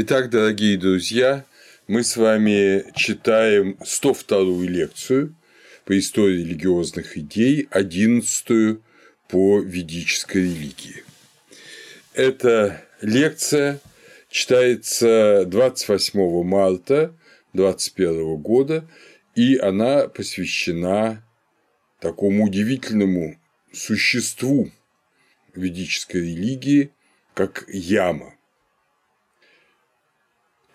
Итак, дорогие друзья, мы с вами читаем 102-ю лекцию по истории религиозных идей, 11 по ведической религии. Эта лекция читается 28 марта 2021 года, и она посвящена такому удивительному существу ведической религии, как яма.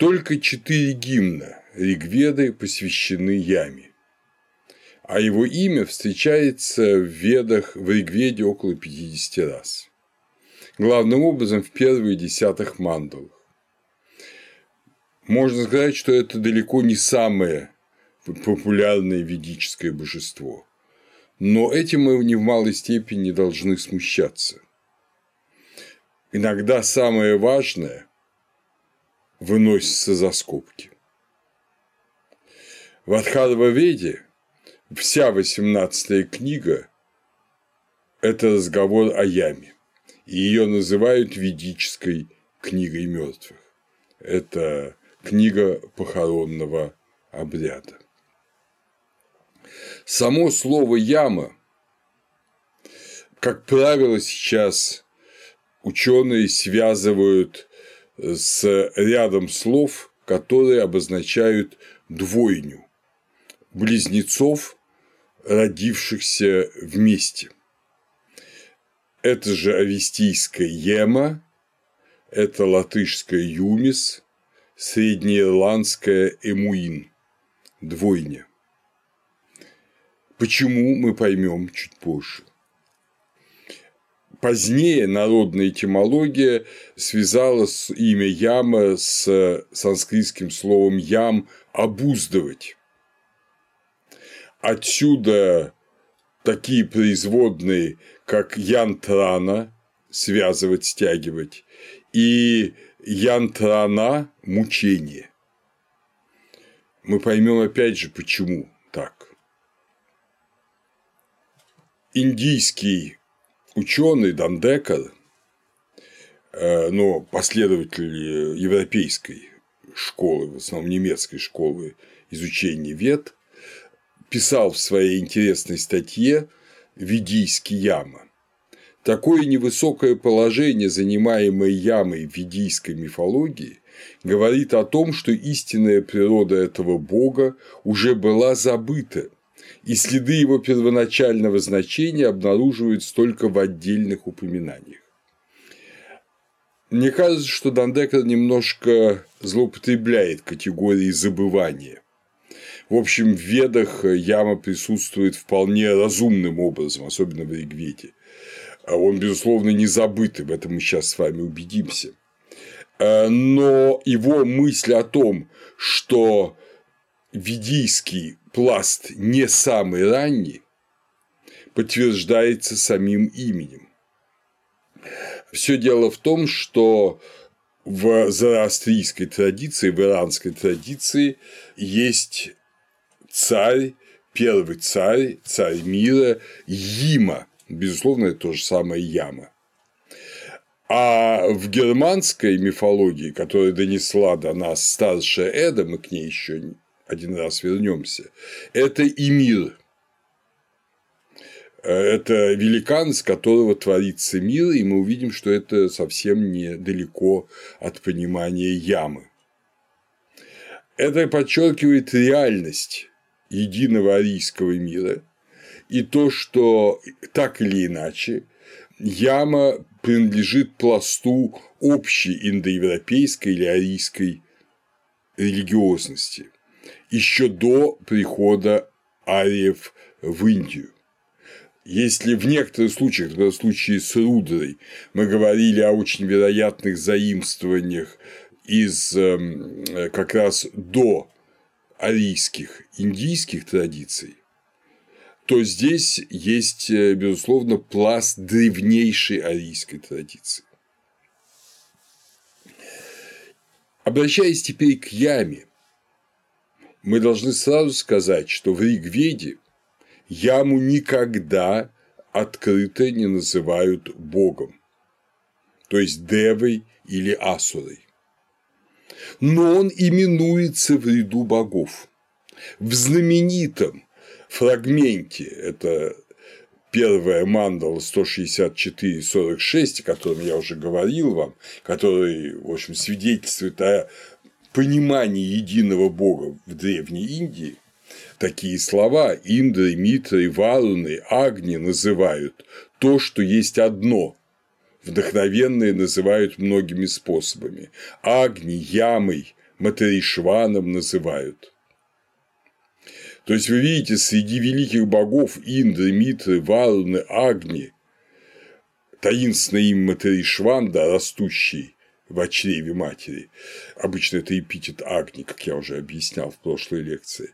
Только четыре гимна Ригведы посвящены яме, а его имя встречается в ведах в Ригведе около 50 раз. Главным образом в первых десятых мандалах. Можно сказать, что это далеко не самое популярное ведическое божество. Но этим мы не в малой степени должны смущаться. Иногда самое важное выносится за скобки. В Адхарва-веде вся 18 книга – это разговор о яме, и ее называют ведической книгой мертвых. Это книга похоронного обряда. Само слово яма, как правило, сейчас ученые связывают с рядом слов, которые обозначают двойню близнецов, родившихся вместе. Это же авестийская ема, это латышская юмис, среднеирландская эмуин, двойня. Почему мы поймем чуть позже. Позднее народная этимология связала имя яма с санскритским словом ям обуздывать. Отсюда такие производные, как янтрана связывать, стягивать, и янтрана мучение. Мы поймем опять же, почему так. Индийский ученый Дандекар, э, но последователь европейской школы, в основном немецкой школы изучения вет, писал в своей интересной статье «Ведийский яма». Такое невысокое положение, занимаемое ямой в ведийской мифологии, говорит о том, что истинная природа этого бога уже была забыта и следы его первоначального значения обнаруживаются только в отдельных упоминаниях. Мне кажется, что Дандекер немножко злоупотребляет категорией забывания. В общем, в ведах яма присутствует вполне разумным образом, особенно в Ригведе. Он, безусловно, не забыт, и в этом мы сейчас с вами убедимся. Но его мысль о том, что ведийский пласт не самый ранний, подтверждается самим именем. Все дело в том, что в зороастрийской традиции, в иранской традиции есть царь, первый царь, царь мира Yiма, безусловно, это то же самое Яма. А в германской мифологии, которая донесла до нас старшая Эда, мы к ней еще один раз вернемся, это и мир. Это великан, с которого творится мир, и мы увидим, что это совсем недалеко от понимания ямы. Это подчеркивает реальность единого арийского мира и то, что так или иначе яма принадлежит пласту общей индоевропейской или арийской религиозности еще до прихода ариев в Индию. Если в некоторых случаях, например, в случае с Рудрой, мы говорили о очень вероятных заимствованиях из эм, как раз до арийских, индийских традиций, то здесь есть, э, безусловно, пласт древнейшей арийской традиции. Обращаясь теперь к яме, мы должны сразу сказать, что в Ригведе яму никогда открыто не называют богом, то есть девой или асурой. но он именуется в ряду богов. В знаменитом фрагменте, это первая мандала 164-46, о котором я уже говорил вам, который, в общем, свидетельствует о понимании единого бога в Древней Индии, такие слова Индры, Митры, Варуны, Агни называют то, что есть одно. Вдохновенные называют многими способами. Агни, Ямой, Материшваном называют. То есть вы видите, среди великих богов Индры, Митры, Варуны, Агни, таинственное имя Материшванда, растущий в чреве матери, обычно это эпитет Агни, как я уже объяснял в прошлой лекции,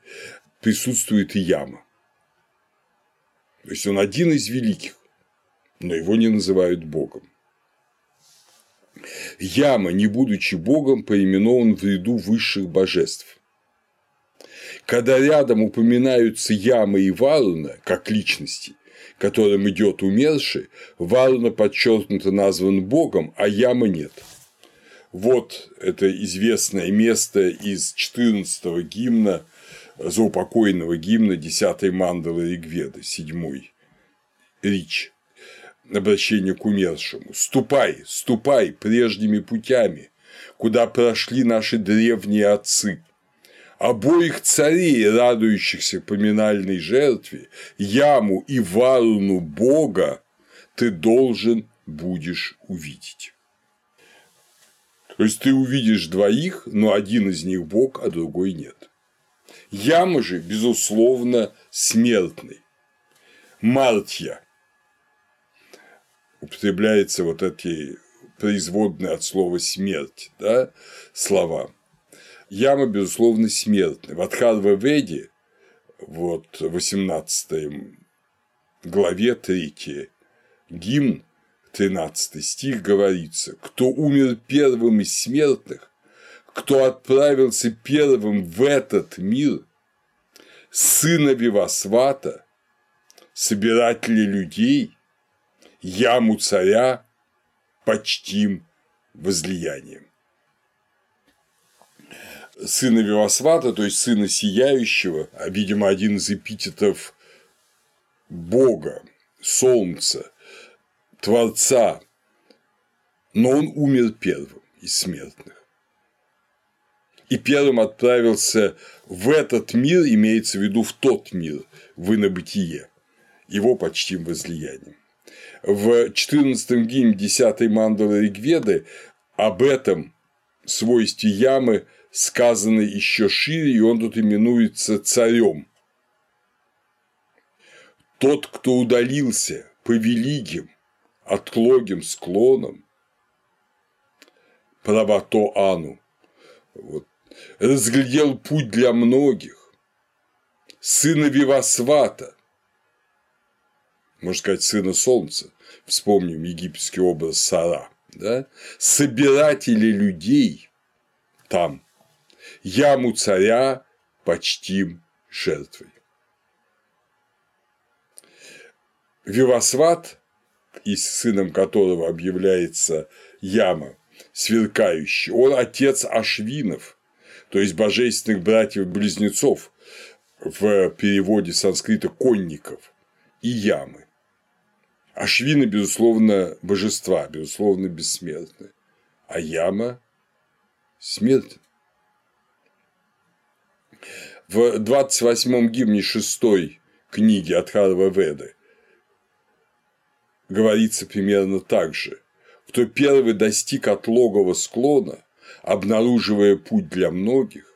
присутствует и яма. То есть он один из великих, но его не называют Богом. Яма, не будучи Богом, поименован в ряду высших божеств. Когда рядом упоминаются Яма и Варуна как личности, которым идет умерший, Варуна подчеркнуто назван Богом, а Яма нет. Вот это известное место из 14-го гимна заупокойного гимна 10-й мандалы Ригведы, 7-й Рич, обращение к умершему. «Ступай, ступай прежними путями, куда прошли наши древние отцы. Обоих царей, радующихся поминальной жертве, Яму и Варуну Бога, ты должен будешь увидеть». То есть ты увидишь двоих, но один из них Бог, а другой нет. Яма же, безусловно, смертный. Мартья. Употребляется вот эти производные от слова смерть, да, слова. Яма, безусловно, смертный. В Адхарва Веде, вот 18 главе 3 гимн, 13 стих говорится, кто умер первым из смертных, кто отправился первым в этот мир, сына Вивасвата, собирателя людей, яму царя почтим возлиянием. Сына Вивасвата, то есть сына сияющего, а, видимо, один из эпитетов Бога, Солнца, Творца, но он умер первым из смертных и первым отправился в этот мир, имеется в виду в тот мир, в инобытие, его почтим возлиянием. В 14-м гимне 10-й мандалы Ригведы об этом свойстве ямы сказано еще шире, и он тут именуется царем. Тот, кто удалился по великим, отклогим склонам, правото Ану, вот. Разглядел путь для многих, сына Вивасвата, можно сказать, сына солнца, вспомним египетский образ Сара, да? собиратели людей там, яму царя почтим жертвой. Вивасват, и сыном которого объявляется яма, сверкающий, он отец Ашвинов, то есть божественных братьев-близнецов в переводе санскрита конников и ямы. Ашвины, безусловно, божества, безусловно, бессмертны, а яма – смерть. В 28-м гимне шестой книги Адхарва Веды говорится примерно так же. Кто первый достиг отлогого склона, обнаруживая путь для многих,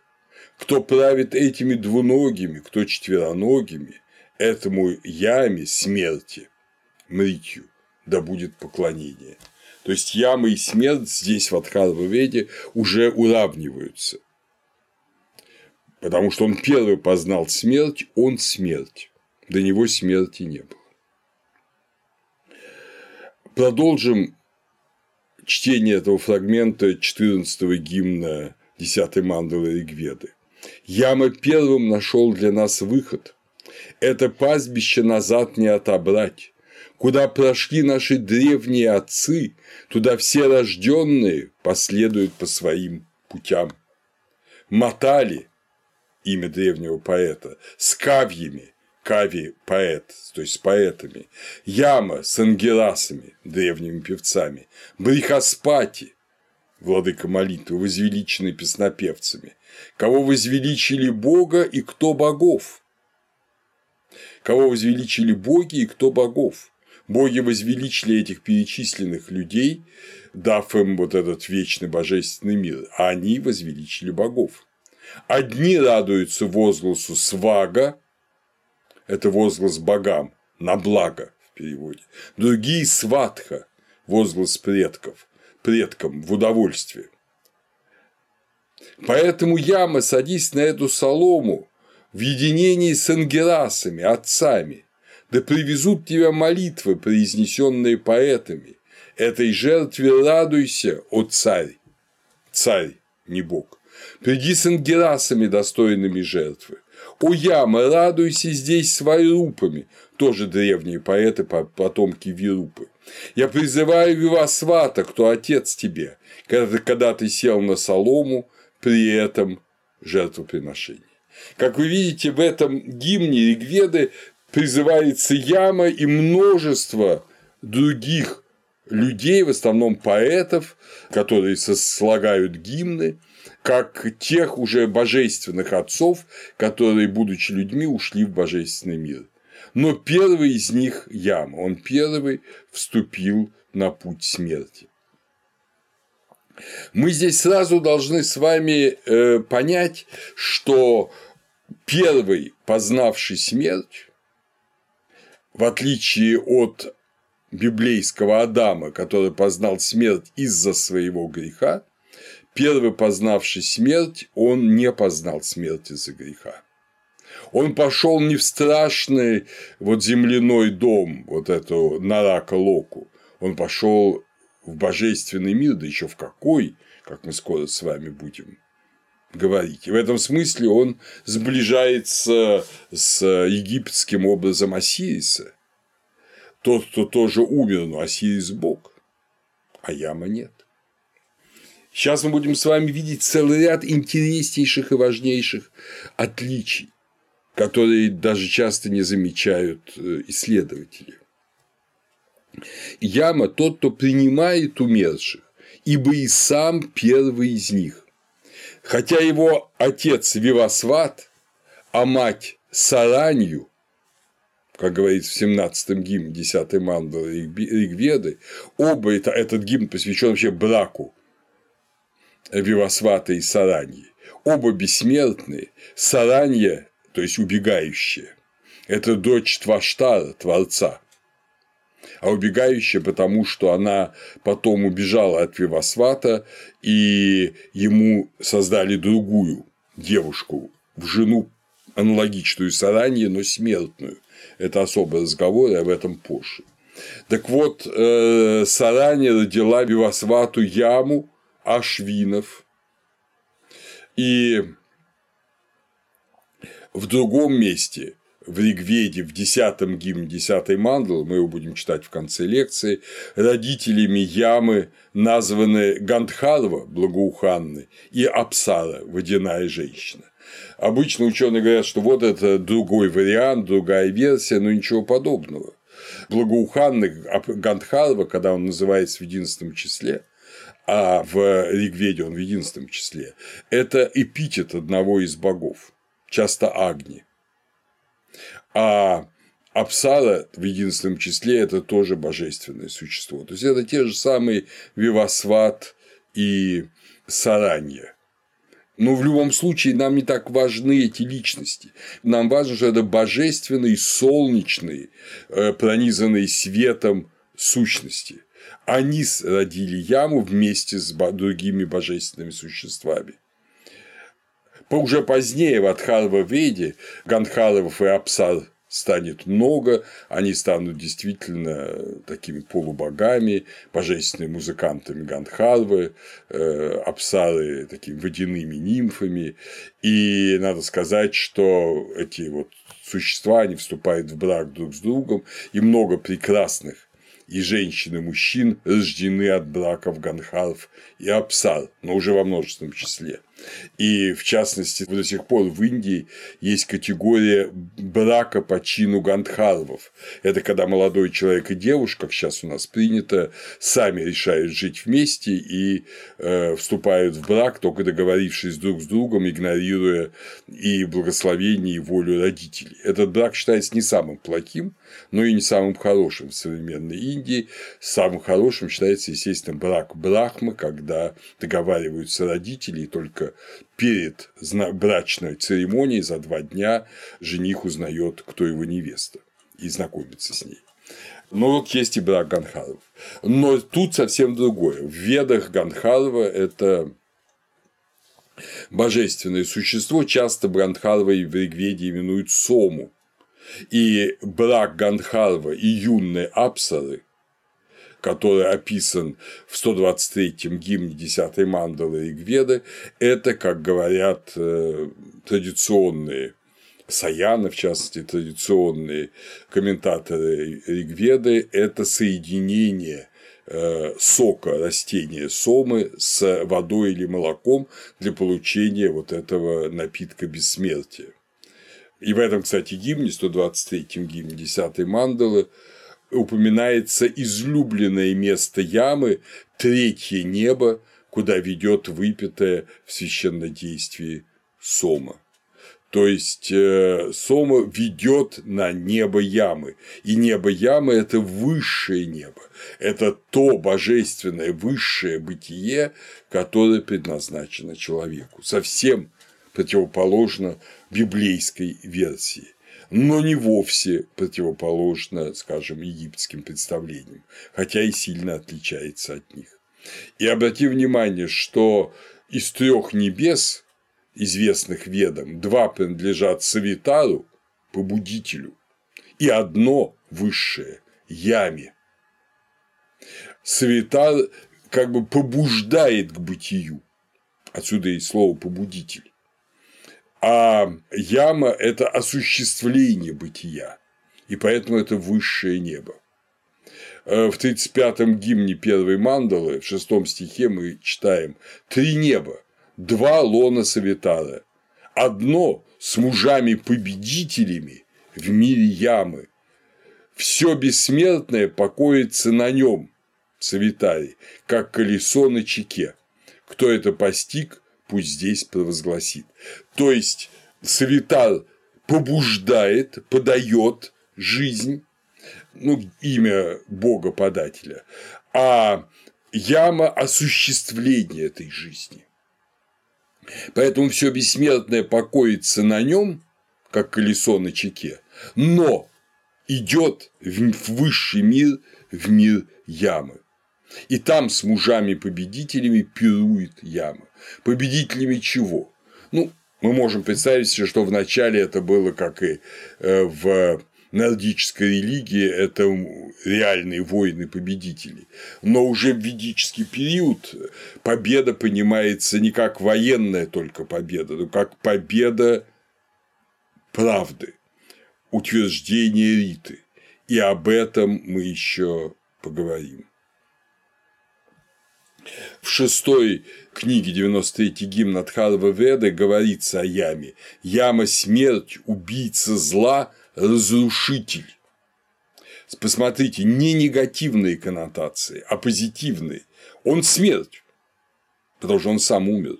кто правит этими двуногими, кто четвероногими, этому яме смерти, мритью, да будет поклонение. То есть яма и смерть здесь в Адхарва-веде уже уравниваются. Потому что он первый познал смерть, он смерть. До него смерти не было. Продолжим чтение этого фрагмента 14 гимна 10 мандалы Ригведы. Яма первым нашел для нас выход. Это пастбище назад не отобрать. Куда прошли наши древние отцы, туда все рожденные последуют по своим путям. Мотали – имя древнего поэта, с кавьями – кави – поэт, то есть с поэтами, Яма с ангеласами, древними певцами, Брихаспати – владыка молитвы, возвеличенный песнопевцами, кого возвеличили Бога и кто богов, кого возвеличили боги и кто богов. Боги возвеличили этих перечисленных людей, дав им вот этот вечный божественный мир, а они возвеличили богов. Одни радуются возгласу свага, это возглас богам, на благо в переводе, другие сватха, возглас предков, предкам в удовольствие. Поэтому яма, садись на эту солому в единении с ангеласами, отцами, да привезут тебя молитвы, произнесенные поэтами. Этой жертве радуйся, о царь! Царь, не бог. Приди с ангеласами, достойными жертвы. О яма, радуйся здесь с вайрупами, тоже древние поэты, потомки Вирупы. Я призываю Вивасвата, кто отец тебе, когда, ты сел на солому, при этом жертвоприношении. Как вы видите, в этом гимне Ригведы призывается яма и множество других людей, в основном поэтов, которые слагают гимны, как тех уже божественных отцов, которые, будучи людьми, ушли в божественный мир. Но первый из них – Яма, он первый вступил на путь смерти. Мы здесь сразу должны с вами э, понять, что первый, познавший смерть, в отличие от библейского Адама, который познал смерть из-за своего греха, первый познавший смерть, он не познал смерть из-за греха. Он пошел не в страшный вот земляной дом, вот эту Нарака Локу, он пошел в божественный мир, да еще в какой, как мы скоро с вами будем говорить. И в этом смысле он сближается с египетским образом Осириса. Тот, кто тоже умер, но Осирис – Бог, а Яма нет. Сейчас мы будем с вами видеть целый ряд интереснейших и важнейших отличий, которые даже часто не замечают э, исследователи. Яма – тот, кто принимает умерших, ибо и сам первый из них. Хотя его отец Вивасват, а мать Саранью, как говорится в 17-м гимне 10-й мандалы Ригведы, оба это, этот гимн посвящен вообще браку Вивасвата и Сараньи. Оба бессмертные, Саранья, то есть убегающая, это дочь Тваштара, Творца, а убегающая, потому что она потом убежала от Вивасвата, и ему создали другую девушку в жену аналогичную Саранье, но смертную. Это особый разговор, и об этом позже. Так вот, э, Саранья родила Вивасвату Яму Ашвинов, и в другом месте в Ригведе, в десятом гимне десятой мандалы, мы его будем читать в конце лекции, родителями Ямы названы Гандхарва, благоуханны, и Апсара, водяная женщина. Обычно ученые говорят, что вот это другой вариант, другая версия, но ничего подобного. Благоуханный Гандхарва, когда он называется в единственном числе, а в Ригведе он в единственном числе, это эпитет одного из богов, часто Агни. А Апсара в единственном числе – это тоже божественное существо. То есть это те же самые Вивасват и Саранья. Но в любом случае нам не так важны эти личности. Нам важно, что это божественные, солнечные, э, пронизанные светом сущности. Они родили яму вместе с другими божественными существами. Уже позднее в Адхарва Веде Ганхаровов и Апсар станет много, они станут действительно такими полубогами, божественными музыкантами Гандхарвы, э, Апсары такими водяными нимфами, и надо сказать, что эти вот существа, они вступают в брак друг с другом, и много прекрасных и женщин и мужчин рождены от браков Ганхаров и Апсар, но уже во множественном числе. И, в частности, до сих пор в Индии есть категория брака по чину гандхарвов. Это когда молодой человек и девушка, как сейчас у нас принято, сами решают жить вместе и э, вступают в брак, только договорившись друг с другом, игнорируя и благословение, и волю родителей. Этот брак считается не самым плохим, но и не самым хорошим в современной Индии. Самым хорошим считается, естественно, брак Брахмы, когда договариваются родители, и только перед брачной церемонией за два дня жених узнает, кто его невеста, и знакомится с ней. Но вот есть и брак Ганхаров. Но тут совсем другое. В ведах Ганхарова это божественное существо, часто Брандхарва и в Ригведе именуют Сому. И брак Гандхарва и юной Апсары, который описан в 123-м гимне 10-й мандалы Ригведы, это, как говорят э, традиционные Саяны, в частности, традиционные комментаторы Ригведы, это соединение э, сока растения сомы с водой или молоком для получения вот этого напитка бессмертия. И в этом, кстати, гимне, 123-м гимне 10-й мандалы, упоминается излюбленное место ямы, третье небо, куда ведет выпитое в священнодействии сома. То есть э, Сома ведет на небо ямы. И небо ямы – это высшее небо. Это то божественное высшее бытие, которое предназначено человеку. Совсем противоположно библейской версии но не вовсе противоположно, скажем, египетским представлениям, хотя и сильно отличается от них. И обрати внимание, что из трех небес, известных ведом, два принадлежат Савитару, побудителю, и одно высшее – Яме. Савитар как бы побуждает к бытию, отсюда и слово «побудитель» а яма – это осуществление бытия, и поэтому это высшее небо. Э, в 35-м гимне первой мандалы, в шестом стихе мы читаем «Три неба, два лона Савитара, одно с мужами-победителями в мире ямы, все бессмертное покоится на нем, Савитаре, как колесо на чеке. Кто это постиг, пусть здесь провозгласит. То есть Савитар побуждает, подает жизнь, ну, имя Бога-подателя, а яма осуществления этой жизни. Поэтому все бессмертное покоится на нем, как колесо на чеке, но идет в высший мир, в мир ямы. И там с мужами-победителями пирует яма. Победителями чего? Ну, мы можем представить себе, что вначале это было, как и э, в нордической религии, это реальные воины-победители. Но уже в ведический период победа понимается не как военная только победа, но как победа правды, утверждение Риты. И об этом мы еще поговорим. В шестой книге 93 гимн от Харва Веды говорится о яме. Яма – смерть, убийца зла, разрушитель. Посмотрите, не негативные коннотации, а позитивные. Он смерть, потому что он сам умер.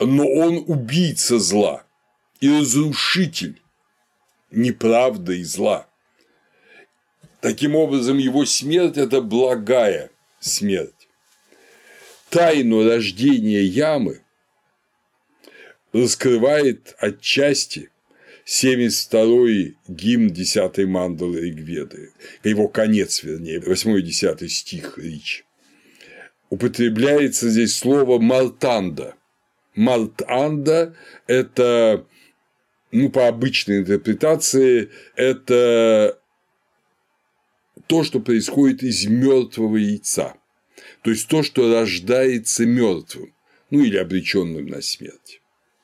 Но он убийца зла и разрушитель неправды и зла. Таким образом, его смерть – это благая смерть тайну рождения ямы раскрывает отчасти 72-й гимн 10-й мандалы Ригведы, его конец, вернее, 8 10 стих речи. Употребляется здесь слово «малтанда». Малтанда – это, ну, по обычной интерпретации, это то, что происходит из мертвого яйца – то есть то, что рождается мертвым, ну или обреченным на смерть.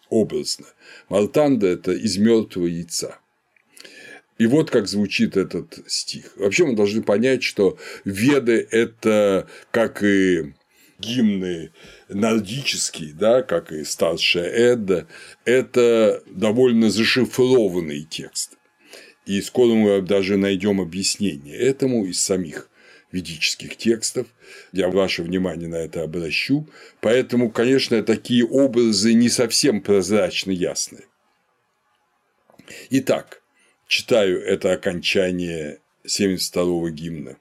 Образно. Малтанда – это из мертвого яйца. И вот как звучит этот стих. Вообще мы должны понять, что веды – это как и гимны нордические, да, как и старшая Эдда, это довольно зашифрованный текст. И скоро мы даже найдем объяснение этому из самих ведических текстов. Я ваше внимание на это обращу. Поэтому, конечно, такие образы не совсем прозрачно ясны. Итак, читаю это окончание 72-го гимна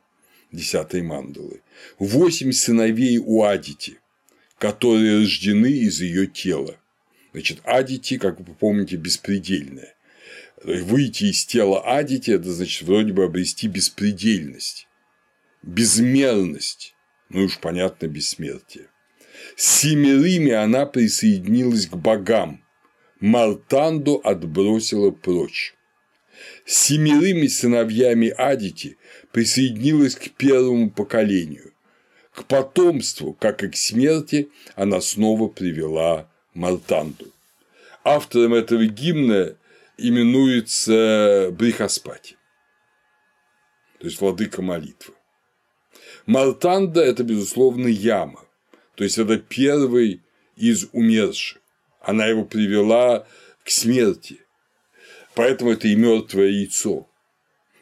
10-й мандалы. Восемь сыновей у Адити, которые рождены из ее тела. Значит, Адити, как вы помните, беспредельная. Выйти из тела Адити – это значит вроде бы обрести беспредельность, безмерность, ну уж понятно, бессмертие. Семерыми она присоединилась к богам, Мартанду отбросила прочь. Семерыми сыновьями Адити присоединилась к первому поколению. К потомству, как и к смерти, она снова привела Мартанду. Автором этого гимна именуется Брихаспати, то есть владыка молитвы. Мартанда – это, безусловно, яма, то есть это первый из умерших. Она его привела к смерти, поэтому это и мертвое яйцо.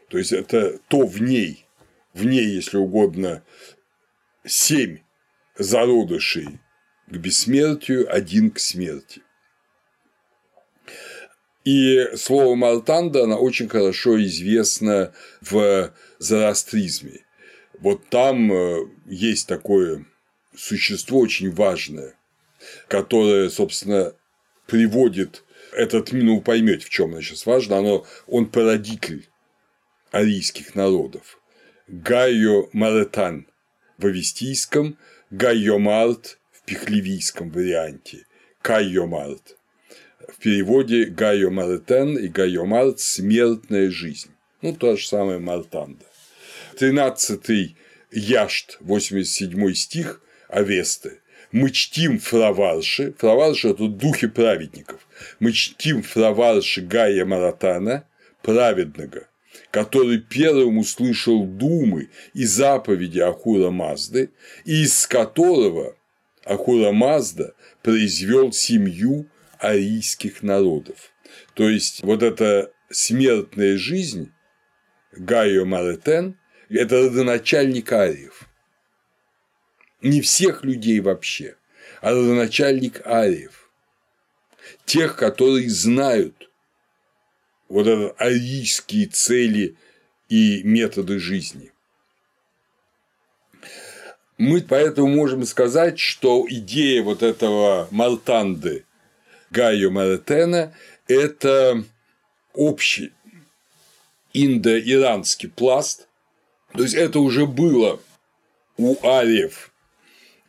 То есть это то в ней, в ней, если угодно, семь зародышей к бессмертию, один к смерти. И слово Мартанда, оно очень хорошо известно в зороастризме. Вот там э, есть такое существо очень важное, которое, собственно, приводит этот, ну, поймете, в чем оно сейчас важно, оно, он породитель арийских народов. Гайо Маретан в авестийском, Гайо Март в пехлевийском варианте, Кайо Март в переводе Гайо Мартен и Гайо Март «Смертная жизнь». Ну, то же самое Мартанда. 13 Яшт, 87 стих Авесты. Мы чтим фраварши, фраварши – это духи праведников. Мы чтим фраварши Гая Маратана, праведного, который первым услышал думы и заповеди Ахура Мазды, и из которого Ахура Мазда произвел семью арийских народов. То есть вот эта смертная жизнь Гайо Маретен – это родоначальник ариев. Не всех людей вообще, а родоначальник ариев. Тех, которые знают вот это арийские цели и методы жизни. Мы поэтому можем сказать, что идея вот этого Мартанды Гайо Маретена – это общий индо-иранский пласт, то есть это уже было у ариев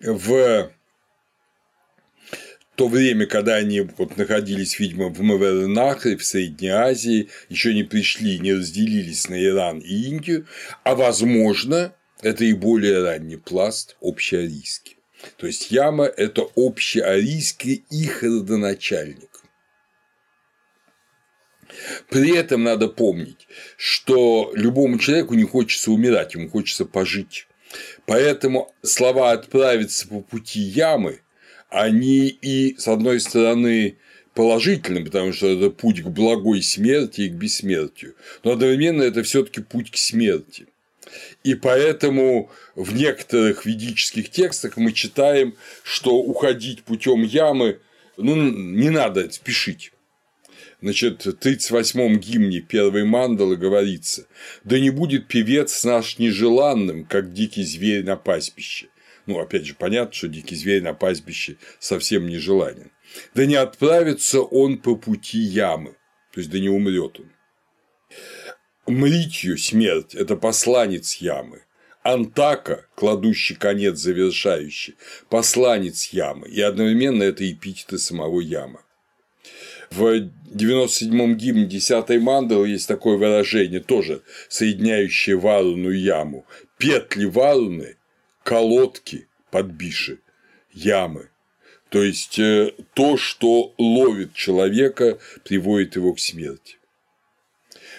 в то время, когда они вот находились, видимо, в Маверенахре, в Средней Азии, еще не пришли, не разделились на Иран и Индию, а возможно, это и более ранний пласт общеарийский. То есть яма – это общеарийский их родоначальник. При этом надо помнить, что любому человеку не хочется умирать, ему хочется пожить. Поэтому слова «отправиться по пути ямы» они и, с одной стороны, положительны, потому что это путь к благой смерти и к бессмертию, но одновременно это все таки путь к смерти. И поэтому в некоторых ведических текстах мы читаем, что уходить путем ямы ну, не надо спешить. Значит, в 38-м гимне первой мандалы говорится «Да не будет певец наш нежеланным, как дикий зверь на пастбище». Ну, опять же, понятно, что дикий зверь на пастбище совсем нежеланен. Да не отправится он по пути ямы, то есть да не умрет он. Мритью смерть – это посланец ямы. Антака, кладущий конец завершающий, посланец ямы, и одновременно это эпитеты самого яма. В 97-м гимне 10-й мандалы есть такое выражение, тоже соединяющее варуну и яму. Петли варуны, колодки подбиши, ямы. То есть э, то, что ловит человека, приводит его к смерти.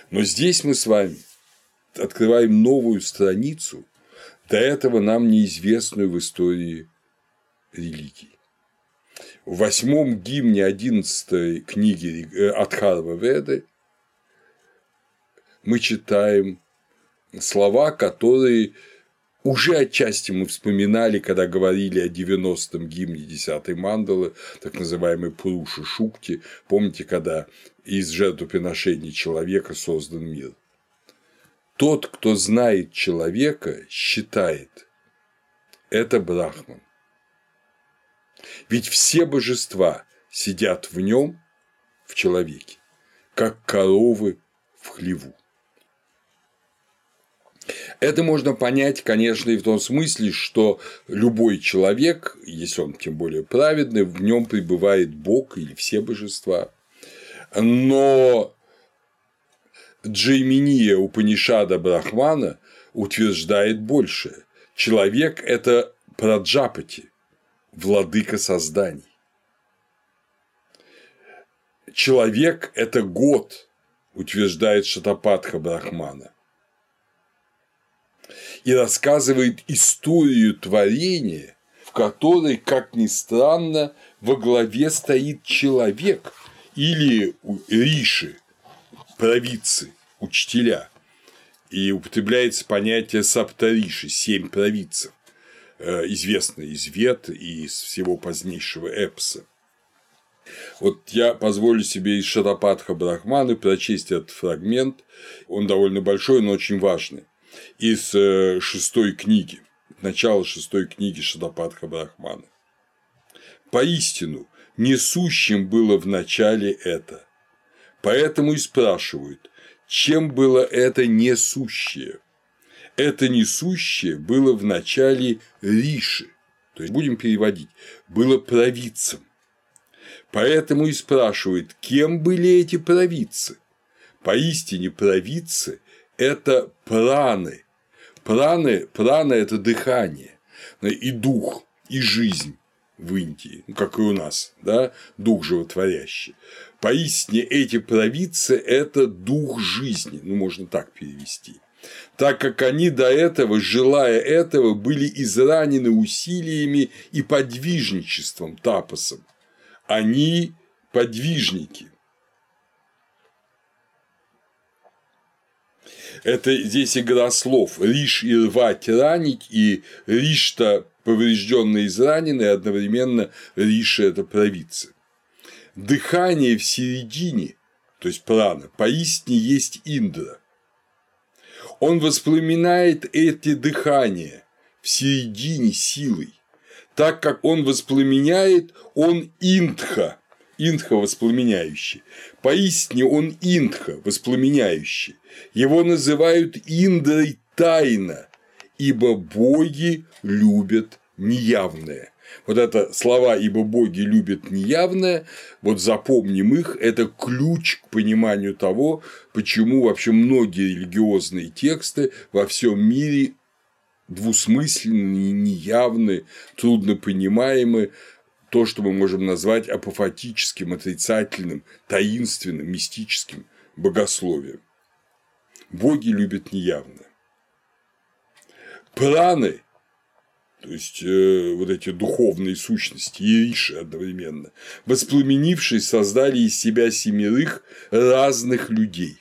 Но здесь мы с вами открываем новую страницу, до этого нам неизвестную в истории религии. В восьмом гимне одиннадцатой книги э, Адхарва Веды мы читаем слова, которые уже отчасти мы вспоминали, когда говорили о 90-м гимне 10-й мандалы, так называемой Пуруши Шукти. Помните, когда из жертвоприношений человека создан мир? Тот, кто знает человека, считает – это Брахман. Ведь все божества сидят в нем, в человеке, как коровы в хлеву. Это можно понять, конечно, и в том смысле, что любой человек, если он тем более праведный, в нем пребывает Бог или все божества. Но Джейминия Упанишада Брахмана утверждает больше. Человек – это праджапати, владыка созданий. Человек – это год, утверждает Шатапатха Брахмана и рассказывает историю творения, в которой, как ни странно, во главе стоит человек или риши, провидцы, учителя. И употребляется понятие саптариши – семь провидцев, э, известно из Вет и из всего позднейшего эпса. Вот я позволю себе из Шарапатха Брахманы прочесть этот фрагмент. Он довольно большой, но очень важный из э, шестой книги, начала шестой книги Шадападха Брахмана. Поистину, несущим было в начале это. Поэтому и спрашивают, чем было это несущее? Это несущее было в начале Риши, то есть будем переводить, было провидцем. Поэтому и спрашивают, кем были эти провидцы? Поистине провидцы – это праны, Праны, прана – это дыхание, и дух, и жизнь в Индии, ну, как и у нас, да, дух животворящий. Поистине эти провидцы – это дух жизни, ну, можно так перевести так как они до этого, желая этого, были изранены усилиями и подвижничеством тапосом. Они подвижники, Это здесь игра слов. Риш и рвать, ранить, и риш-то поврежденный, израненный, одновременно риша – это провидцы. Дыхание в середине, то есть прана, поистине есть индра. Он воспламенает эти дыхания в середине силой. Так как он воспламеняет, он индха, Индха воспламеняющий. Поистине он Индха воспламеняющий. Его называют Индрой тайна, ибо боги любят неявное. Вот это слова «ибо боги любят неявное», вот запомним их, это ключ к пониманию того, почему вообще многие религиозные тексты во всем мире двусмысленные, неявны, труднопонимаемы, то, что мы можем назвать апофатическим, отрицательным, таинственным, мистическим богословием. Боги любят неявно. Праны, то есть э, вот эти духовные сущности, ириши одновременно, воспламенившись, создали из себя семерых разных людей.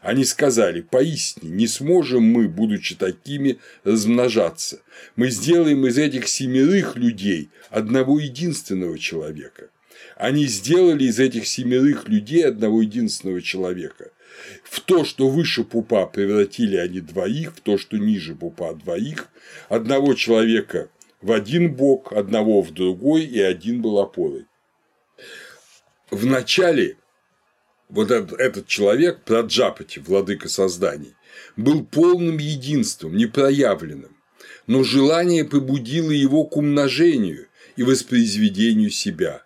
Они сказали, поистине, не сможем мы, будучи такими, размножаться. Мы сделаем из этих семерых людей одного единственного человека. Они сделали из этих семерых людей одного единственного человека. В то, что выше пупа превратили они двоих, в то, что ниже пупа двоих, одного человека в один бок, одного в другой, и один был опорой. В начале вот этот, этот человек, Праджапати, владыка созданий, был полным единством, непроявленным, но желание побудило его к умножению и воспроизведению себя.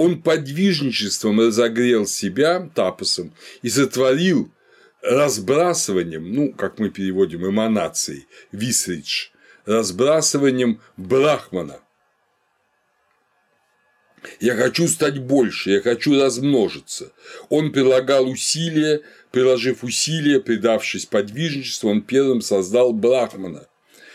Он подвижничеством разогрел себя тапосом и сотворил разбрасыванием, ну, как мы переводим, эманацией, висридж, разбрасыванием брахмана – я хочу стать больше, я хочу размножиться. Он прилагал усилия приложив усилия, предавшись подвижничеству, он первым создал Брахмана.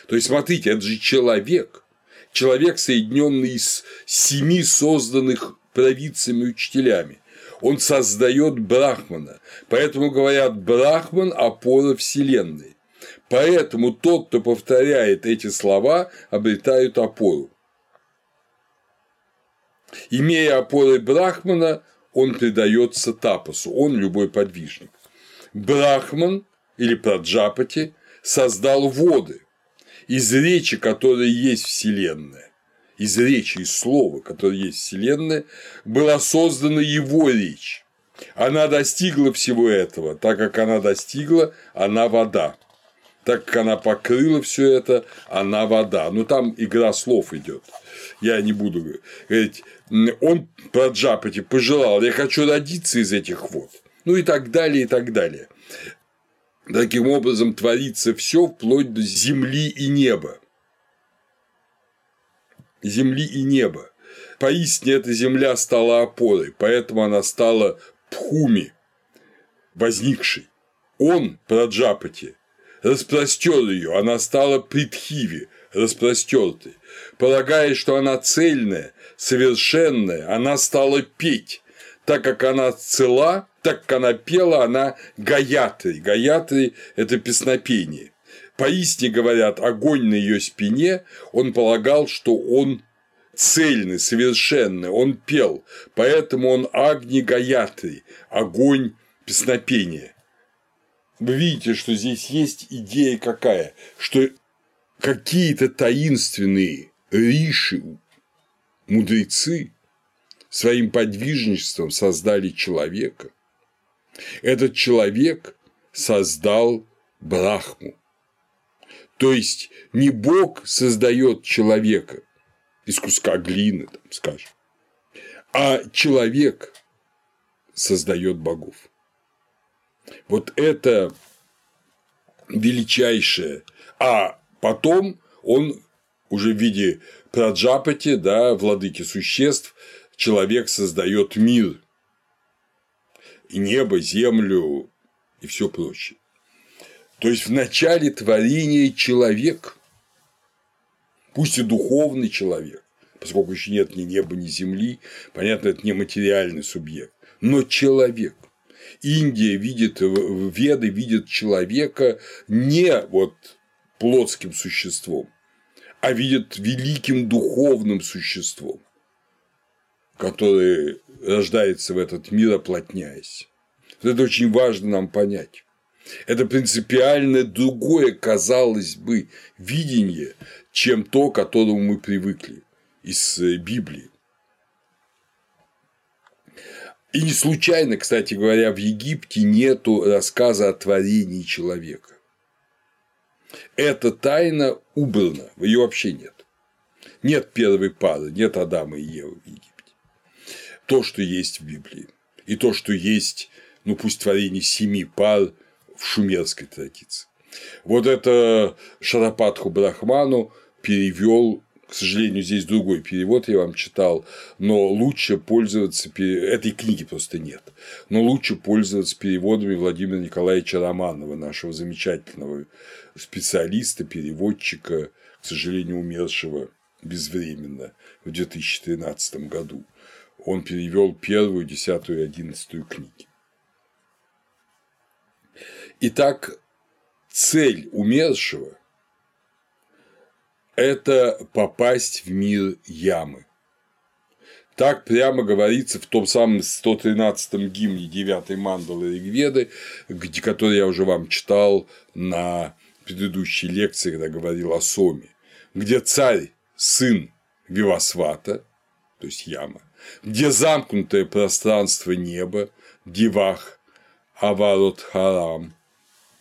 То есть, смотрите, это же человек. Человек, соединенный из семи созданных провидцами учителями. Он создает Брахмана. Поэтому говорят, Брахман – опора Вселенной. Поэтому тот, кто повторяет эти слова, обретают опору. Имея опоры Брахмана, он предается тапасу, он любой подвижник. Брахман или Праджапати создал воды, из речи, которая есть Вселенная, из речи, из слова, которое есть Вселенная, была создана его речь. Она достигла всего этого, так как она достигла, она вода. Так как она покрыла все это, она вода. Ну там игра слов идет. Я не буду говорить. Он про Джапати пожелал, я хочу родиться из этих вод. Ну и так далее, и так далее. Таким образом творится все вплоть до земли и неба. Земли и неба. Поистине эта земля стала опорой, поэтому она стала пхуми, возникшей. Он, Праджапати, распростер ее, она стала притхиви, распростертой. Полагая, что она цельная, совершенная, она стала петь. Так как она цела, так как она пела, она гаятри. Гаятри – это песнопение. Поистине говорят, огонь на ее спине, он полагал, что он цельный, совершенный, он пел, поэтому он Агни Гаятри, огонь песнопения. Вы видите, что здесь есть идея какая, что какие-то таинственные риши, мудрецы своим подвижничеством создали человека, этот человек создал Брахму. То есть не Бог создает человека из куска глины, там, скажем, а человек создает богов. Вот это величайшее. А потом он уже в виде Праджапати, да, владыки существ, человек создает мир, и небо, землю и все прочее. То есть в начале творения человек, пусть и духовный человек, поскольку еще нет ни неба, ни земли, понятно, это не материальный субъект, но человек. Индия видит, веды видят человека не вот плотским существом, а видят великим духовным существом, которое рождается в этот мир, оплотняясь. Это очень важно нам понять. Это принципиально другое, казалось бы, видение, чем то, к которому мы привыкли из э, Библии. И не случайно, кстати говоря, в Египте нету рассказа о творении человека. Эта тайна убрана, ее вообще нет. Нет первой пары, нет Адама и Евы в Египте то, что есть в Библии, и то, что есть, ну пусть творение семи пар в шумерской традиции. Вот это Шарапатху Брахману перевел к сожалению, здесь другой перевод я вам читал, но лучше пользоваться этой книги просто нет. Но лучше пользоваться переводами Владимира Николаевича Романова, нашего замечательного специалиста, переводчика, к сожалению, умершего безвременно в 2013 году он перевел первую, десятую и одиннадцатую книги. Итак, цель умершего – это попасть в мир ямы. Так прямо говорится в том самом 113-м гимне 9 мандалы Ригведы, который я уже вам читал на предыдущей лекции, когда говорил о Соме, где царь, сын Вивасвата, то есть яма, где замкнутое пространство неба, Дивах, Аварот Харам,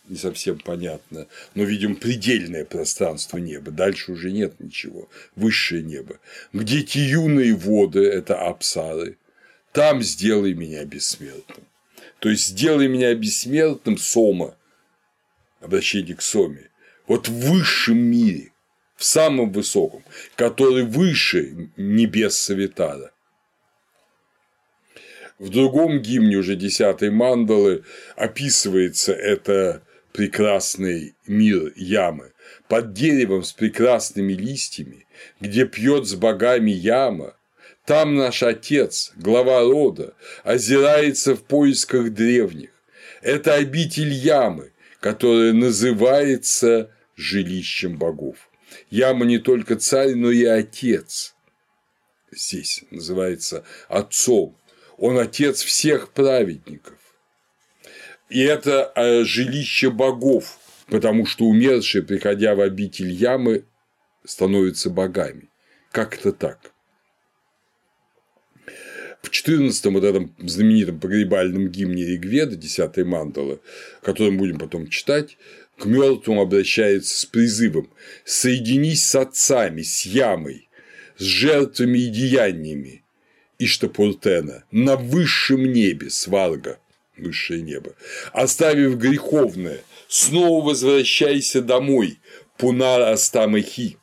не совсем понятно, но видим предельное пространство неба, дальше уже нет ничего, высшее небо, где те юные воды – это апсары, там сделай меня бессмертным. То есть сделай меня бессмертным сома, обращение к соме, вот в высшем мире, в самом высоком, который выше небес Савитара. В другом гимне уже десятой мандалы описывается это прекрасный мир ямы. Под деревом с прекрасными листьями, где пьет с богами яма, там наш отец, глава рода, озирается в поисках древних. Это обитель ямы, которая называется жилищем богов. Яма не только царь, но и отец. Здесь называется отцом. Он отец всех праведников. И это э, жилище богов, потому что умершие, приходя в обитель ямы, становятся богами. Как это так? В 14 вот этом знаменитом погребальном гимне Ригведа, 10 мандалы, который мы будем потом читать, к мертвым обращается с призывом «Соединись с отцами, с ямой, с жертвами и деяниями Иштапуртена на высшем небе, сварга, высшее небо, оставив греховное, снова возвращайся домой, Пунар Астамахи,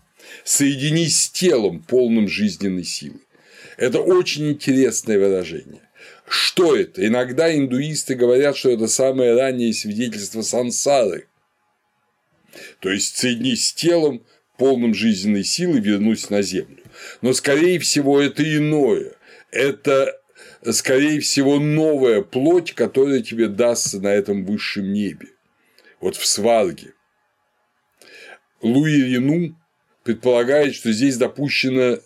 соединись с телом, полным жизненной силы. Это очень интересное выражение. Что это? Иногда индуисты говорят, что это самое раннее свидетельство сансары. То есть соединись с телом, полным жизненной силы, вернусь на землю. Но, скорее всего, это иное. Это, скорее всего, новая плоть, которая тебе дастся на этом высшем небе. Вот в сварге. Луи Рену предполагает, что здесь допущена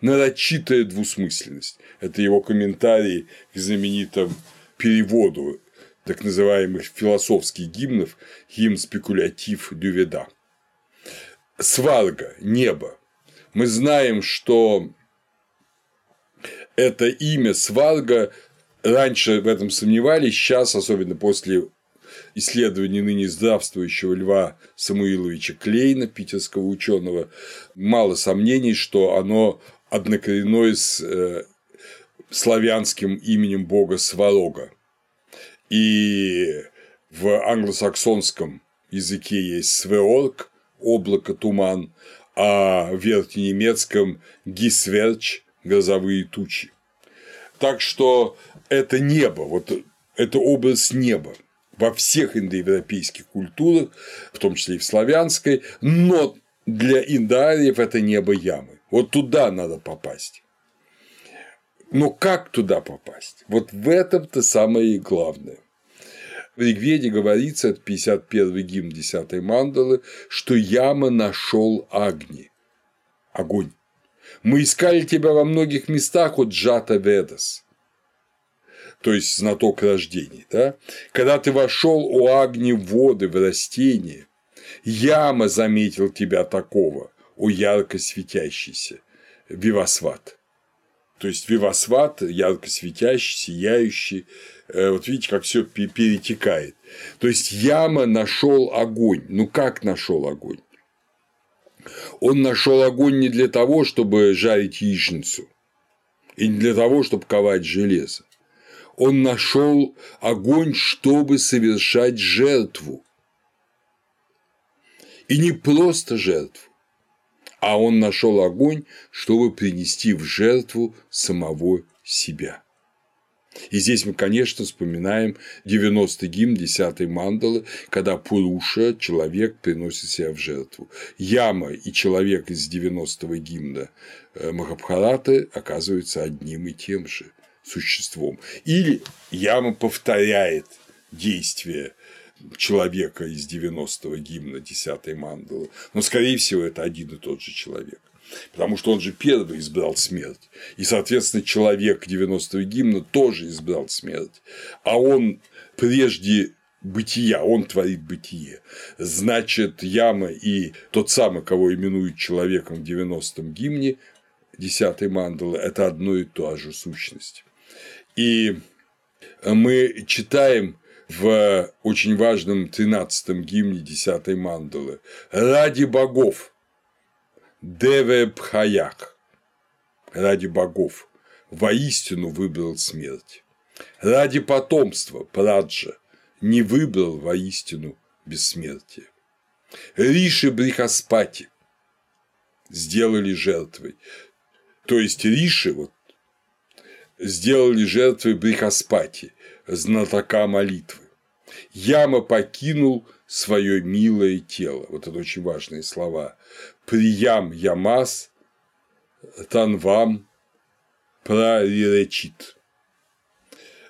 нарочитая двусмысленность. Это его комментарии к знаменитому переводу так называемых философских гимнов, гимн спекулятив Дюведа. Сварга, небо. Мы знаем, что это имя Сварга раньше в этом сомневались, сейчас, особенно после исследований ныне здравствующего Льва Самуиловича Клейна, питерского ученого, мало сомнений, что оно однокоренное с э, славянским именем бога Сварога. И в англосаксонском языке есть свеорг – облако, туман, а в верхненемецком – гисверч – грозовые тучи. Так что это небо, вот это образ неба во всех индоевропейских культурах, в том числе и в славянской, но для индаариев это небо ямы. Вот туда надо попасть. Но как туда попасть? Вот в этом-то самое и главное. В Ригведе говорится, это 51 гимн 10 мандалы, что Яма нашел Агни. Огонь. Мы искали тебя во многих местах от Джата Ведас то есть знаток рождений, да? когда ты вошел у Агни в воды, в растения, яма заметил тебя такого, у ярко светящийся, Вивасват. То есть Вивасват, ярко светящий, сияющий, э, вот видите, как все перетекает. То есть яма нашел огонь. Ну как нашел огонь? Он нашел огонь не для того, чтобы жарить яичницу, и не для того, чтобы ковать железо он нашел огонь, чтобы совершать жертву. И не просто жертву, а он нашел огонь, чтобы принести в жертву самого себя. И здесь мы, конечно, вспоминаем 90-й гимн 10-й мандалы, когда Пуруша, человек, приносит себя в жертву. Яма и человек из 90-го гимна э, Махабхараты оказываются одним и тем же – существом. Или яма повторяет действие человека из 90-го гимна 10-й мандалы, но, скорее всего, это один и тот же человек. Потому что он же первый избрал смерть. И, соответственно, человек 90-го гимна тоже избрал смерть. А он прежде бытия, он творит бытие. Значит, яма и тот самый, кого именуют человеком в 90-м гимне 10-й мандалы, это одно и то же сущность. И мы читаем в очень важном 13-м гимне 10-й мандалы «Ради богов, Деве Пхаях, ради богов, воистину выбрал смерть. Ради потомства, Праджа, не выбрал воистину бессмертие. Риши Брихаспати сделали жертвой. То есть Риши, вот сделали жертвой Брихаспати, знатока молитвы. Яма покинул свое милое тело. Вот это очень важные слова. Приям ямас, танвам прариречит.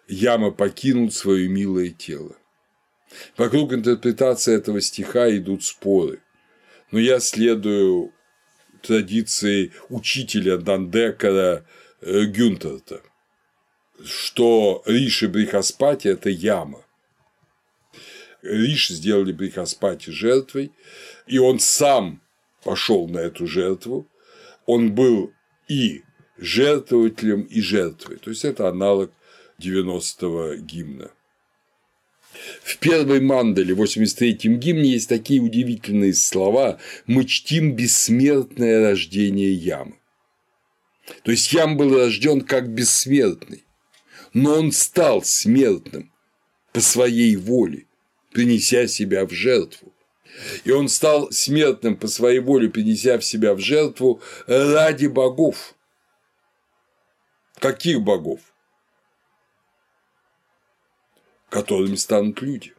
Яма покинул свое милое тело. Вокруг интерпретации этого стиха идут споры. Но я следую традиции учителя Дандекара э, Гюнтерта, что Риши Брихаспати – это яма. Риш сделали Брихаспати жертвой, и он сам пошел на эту жертву. Он был и жертвователем, и жертвой. То есть это аналог 90-го гимна. В первой мандале, в 83-м гимне, есть такие удивительные слова «Мы чтим бессмертное рождение Ямы». То есть Ям был рожден как бессмертный, но он стал смертным по своей воле, принеся себя в жертву. И он стал смертным по своей воле, принеся в себя в жертву ради богов. Каких богов? которыми станут люди.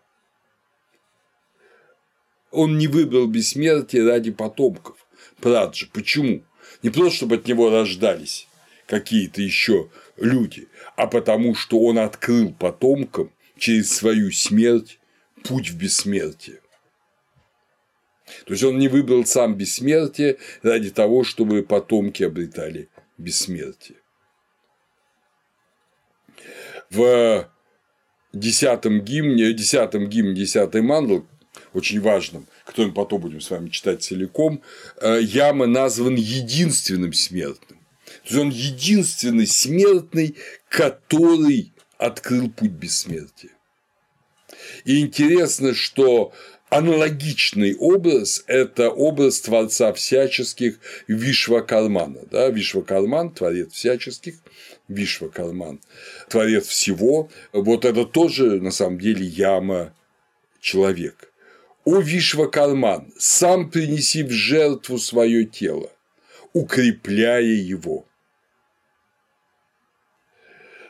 Он не выбрал бессмертие ради потомков. Праджи. Почему? Не просто, чтобы от него рождались какие-то еще люди, а потому что он открыл потомкам через свою смерть путь в бессмертие. То есть он не выбрал сам бессмертие ради того, чтобы потомки обретали бессмертие. В десятом гимне, десятом гимне, десятый мандал, очень важным, который мы потом будем с вами читать целиком, э, Яма назван единственным смертным. То есть он единственный смертный, который открыл путь бессмертия. И интересно, что аналогичный образ – это образ Творца всяческих Вишвакармана. Да? Вишвакарман – Творец всяческих, Вишвакарман – Творец всего. Вот это тоже, на самом деле, яма человек. О Вишвакарман, сам принеси в жертву свое тело, укрепляя его.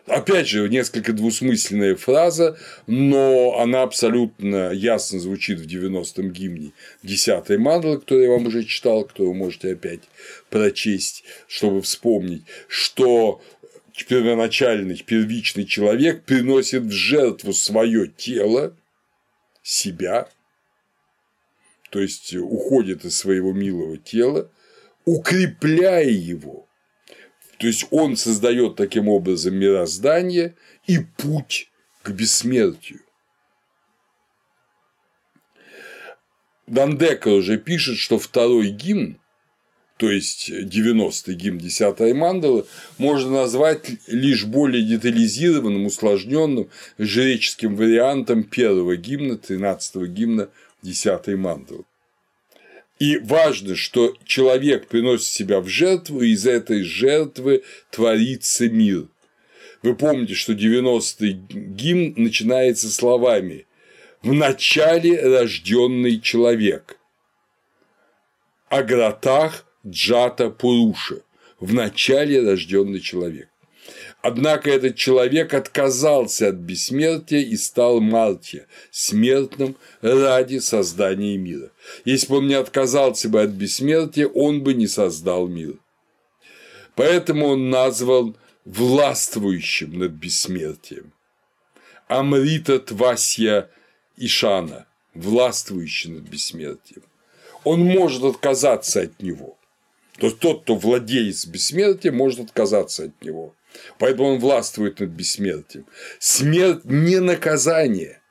Опять же, несколько двусмысленная фраза, но она абсолютно ясно звучит в 90-м гимне 10-й мандалы, который я вам уже читал, который вы можете опять прочесть, чтобы вспомнить, что первоначальный, первичный человек приносит в жертву свое тело, себя, то есть уходит из своего милого тела, укрепляя его то есть он создает таким образом мироздание и путь к бессмертию. Дандека уже пишет, что второй гимн, то есть 90-й гимн 10 мандалы, можно назвать лишь более детализированным, усложненным жреческим вариантом первого гимна, 13-го гимна 10 мандалы. И важно, что человек приносит себя в жертву, и из этой жертвы творится мир. Вы помните, что 90-й гимн начинается словами «В начале рожденный человек», «Агратах Джата Пуруша», «В начале рожденный человек». Однако этот человек отказался от бессмертия и стал Мартия, смертным ради создания мира. Если бы он не отказался бы от бессмертия, он бы не создал мир. Поэтому он назван властвующим над бессмертием. Амрита Твасья Ишана, властвующий над бессмертием. Он может отказаться от него. То есть тот, кто владеет бессмертием, может отказаться от него. Поэтому он властвует над бессмертием. Смерть не наказание,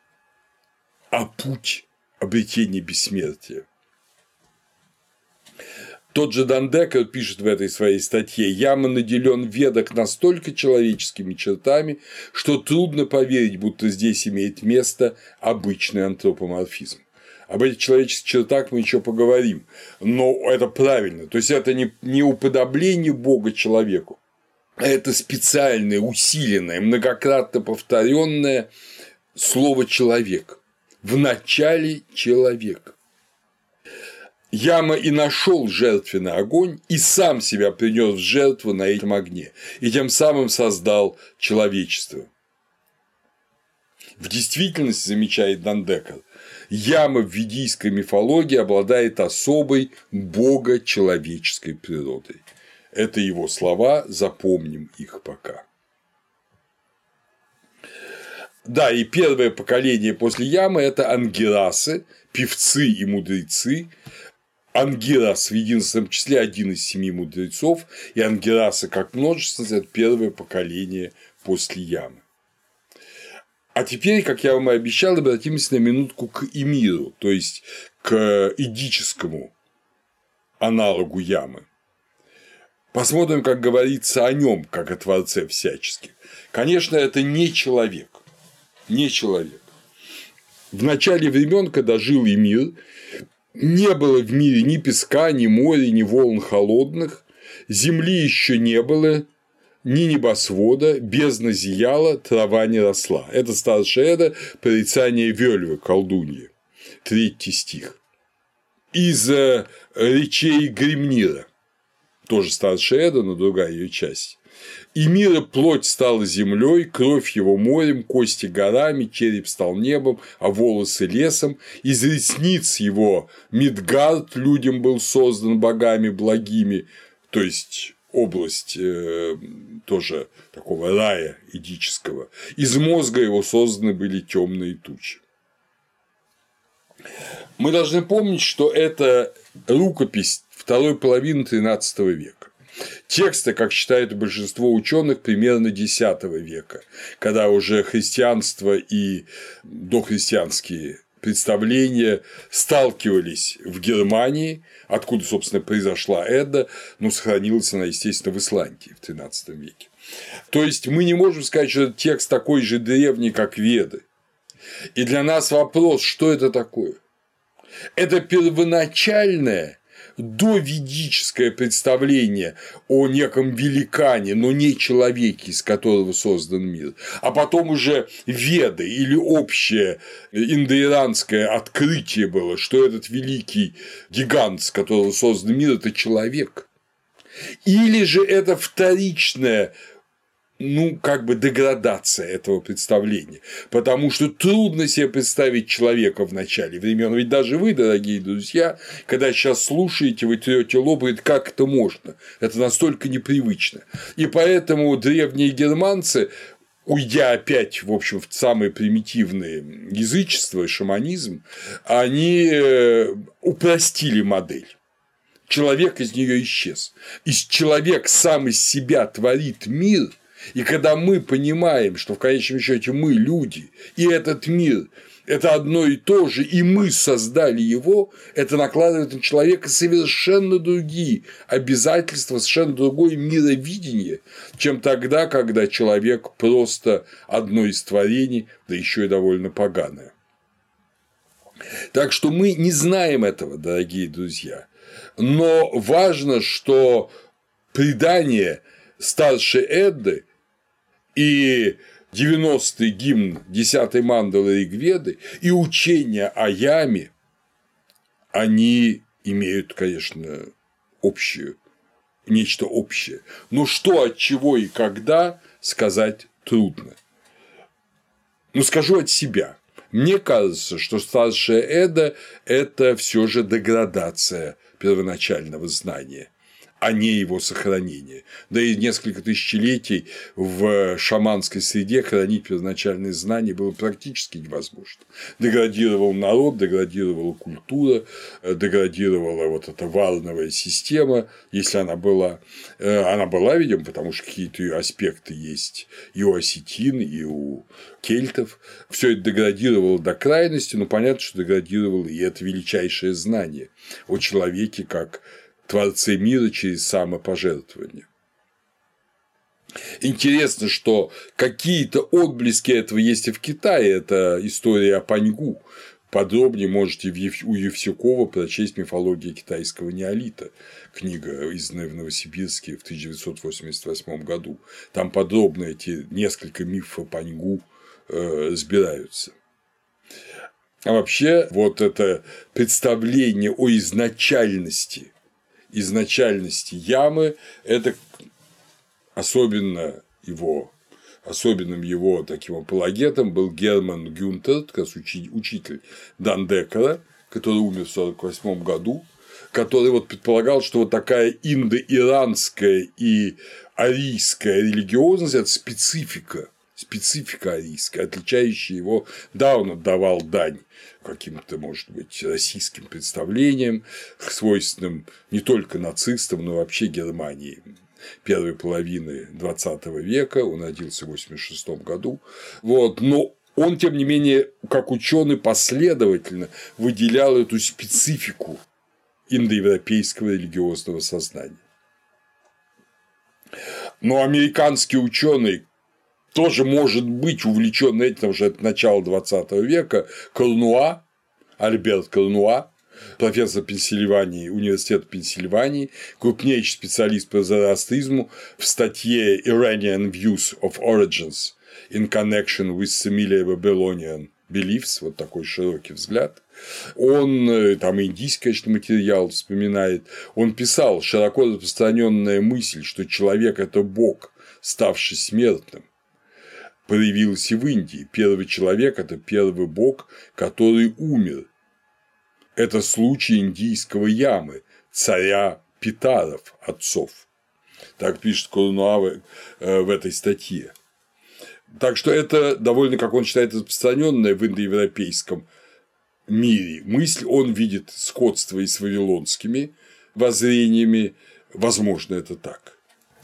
а путь обретения бессмертия. Тот же Дандекер пишет в этой своей статье «Яма наделен ведок настолько человеческими чертами, что трудно поверить, будто здесь имеет место обычный антропоморфизм». Об этих человеческих чертах мы еще поговорим, но это правильно. То есть это не, не уподобление Бога человеку, это специальное, усиленное, многократно повторенное слово человек. В начале человек. Яма и нашел жертвенный огонь и сам себя принес в жертву на этом огне, и тем самым создал человечество. В действительности, замечает Дандекер, яма в ведийской мифологии обладает особой бога-человеческой природой. Это его слова, запомним их пока. Да, и первое поколение после ямы – это ангерасы, певцы и мудрецы. Ангерас в единственном числе один из семи мудрецов, и ангерасы как множество – это первое поколение после ямы. А теперь, как я вам и обещал, обратимся на минутку к Эмиру, то есть к идическому аналогу ямы. Посмотрим, как говорится о нем, как о Творце всяческих. Конечно, это не человек, не человек. В начале времен, когда жил и мир, не было в мире ни песка, ни моря, ни волн холодных, земли еще не было, ни небосвода, бездна зияла, трава не росла. Это старшая эда порицание Вельвы, колдуньи. Третий стих. Из э, речей Гремнира тоже старшая Эда, но другая ее часть. И мира плоть стала землей, кровь его морем, кости горами, череп стал небом, а волосы лесом. Из ресниц его Мидгард людям был создан богами благими, то есть область э, тоже такого рая идического. Из мозга его созданы были темные тучи. Мы должны помнить, что это рукопись второй половины XIII века. Тексты, как считает большинство ученых, примерно X века, когда уже христианство и дохристианские представления сталкивались в Германии, откуда, собственно, произошла Эда, но сохранилась она, естественно, в Исландии в XIII веке. То есть мы не можем сказать, что этот текст такой же древний, как Веды. И для нас вопрос, что это такое? Это первоначальное доведическое представление о неком великане, но не человеке, из которого создан мир, а потом уже веды или общее индоиранское открытие было, что этот великий гигант, с которого создан мир, это человек. Или же это вторичное ну, как бы деградация этого представления, потому что трудно себе представить человека в начале времен. Ведь даже вы, дорогие друзья, когда сейчас слушаете, вы трете лоб, говорите, как это можно? Это настолько непривычно. И поэтому древние германцы уйдя опять, в общем, в самые примитивные язычество и шаманизм, они э, упростили модель. Человек из нее исчез. И человек сам из себя творит мир – и когда мы понимаем, что в конечном счете мы люди, и этот мир это одно и то же, и мы создали его, это накладывает на человека совершенно другие обязательства, совершенно другое мировидение, чем тогда, когда человек просто одно из творений, да еще и довольно поганое. Так что мы не знаем этого, дорогие друзья. Но важно, что предание старшей Эдды и 90-й гимн 10-й мандалы Ригведы и учения о яме, они имеют, конечно, общее, нечто общее. Но что, от чего и когда сказать трудно. Но скажу от себя. Мне кажется, что старшая Эда – это все же деградация первоначального знания а не его сохранение. Да и несколько тысячелетий в шаманской среде хранить первоначальные знания было практически невозможно. Деградировал народ, деградировала культура, деградировала вот эта варновая система, если она была. Э, она была, видимо, потому что какие-то ее аспекты есть и у осетин, и у кельтов. Все это деградировало до крайности, но понятно, что деградировало и это величайшее знание о человеке как Творце мира через самопожертвование. Интересно, что какие-то отблески этого есть и в Китае. Это история о Паньгу. Подробнее можете у Евсюкова прочесть «Мифология китайского неолита», книга, изданная в Новосибирске в 1988 году. Там подробно эти несколько мифов о Паньгу э, разбираются. А вообще вот это представление о изначальности, изначальности ямы – это особенно его особенным его таким апологетом был Герман Гюнтер, учитель Дандекера, который умер в 1948 году, который вот предполагал, что вот такая индо-иранская и арийская религиозность – это специфика, специфика арийская, отличающая его, да, он отдавал дань каким-то, может быть, российским представлениям, свойственным не только нацистам, но и вообще Германии первой половины XX века, он родился в 1986 году, вот, но он, тем не менее, как ученый последовательно выделял эту специфику индоевропейского религиозного сознания. Но американский ученый тоже может быть увлечен этим, потому что это начало 20 века, Колнуа, Альберт Колнуа, профессор Пенсильвании, университета Пенсильвании, крупнейший специалист по зороастризму в статье Iranian Views of Origins in Connection with Similar Babylonian Beliefs, вот такой широкий взгляд, он, э, там индийский, конечно, материал вспоминает, он писал широко распространенная мысль, что человек – это бог, ставший смертным, проявилась и в Индии. Первый человек – это первый бог, который умер. Это случай индийского ямы, царя Питаров, отцов. Так пишет Курнуава э, в этой статье. Так что это довольно, как он считает, распространенная в индоевропейском мире мысль. Он видит сходство и с вавилонскими воззрениями. Возможно, это так.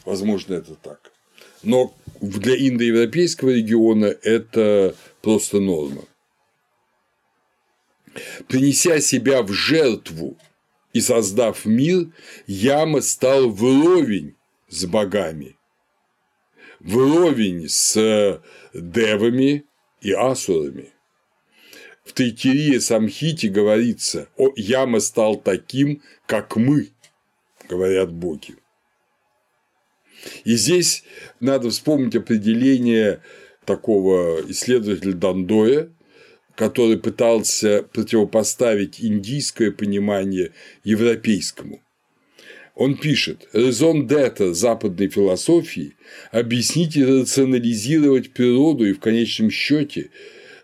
Возможно, это так. Но для индоевропейского региона это просто норма. Принеся себя в жертву и создав мир, Яма стал вровень с богами, вровень с девами и асурами. В Тайтирии Самхите говорится, о, Яма стал таким, как мы, говорят боги. И здесь надо вспомнить определение такого исследователя Дандоя, который пытался противопоставить индийское понимание европейскому. Он пишет, резон дета западной философии – объяснить и рационализировать природу, и в конечном счете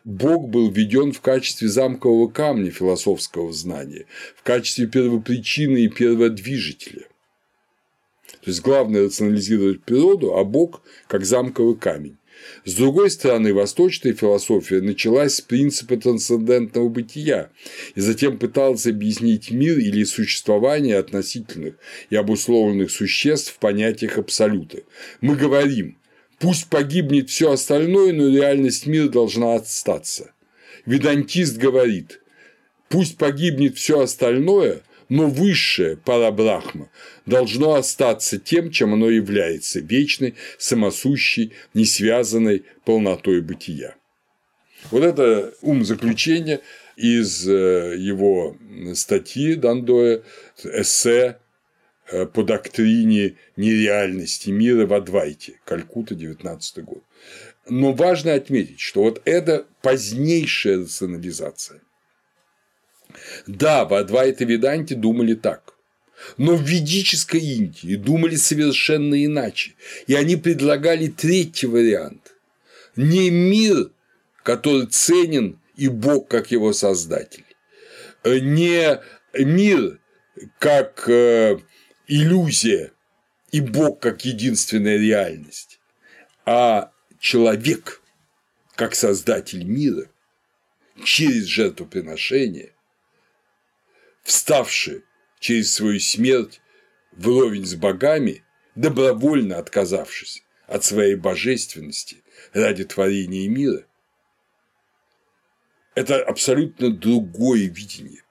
Бог был введен в качестве замкового камня философского знания, в качестве первопричины и перводвижителя. То есть главное рационализировать природу, а Бог как замковый камень. С другой стороны, восточная философия началась с принципа трансцендентного бытия и затем пыталась объяснить мир или существование относительных и обусловленных существ в понятиях абсолюта. Мы говорим, пусть погибнет все остальное, но реальность мира должна остаться. Ведантист говорит, пусть погибнет все остальное, но высшее парабрахма должно остаться тем, чем оно является – вечной, самосущей, несвязанной полнотой бытия. Вот это ум заключения из э, его статьи Дандоя, эссе э, по доктрине нереальности мира в Адвайте, Калькута, 19 год. Но важно отметить, что вот это позднейшая рационализация – да, в Адвайта Веданте думали так. Но в ведической Индии думали совершенно иначе. И они предлагали третий вариант. Не мир, который ценен и Бог как его создатель. Не мир как э, иллюзия и Бог как единственная реальность, а человек как создатель мира через жертвоприношение вставший через свою смерть вровень с богами, добровольно отказавшись от своей божественности ради творения мира, это абсолютно другое видение.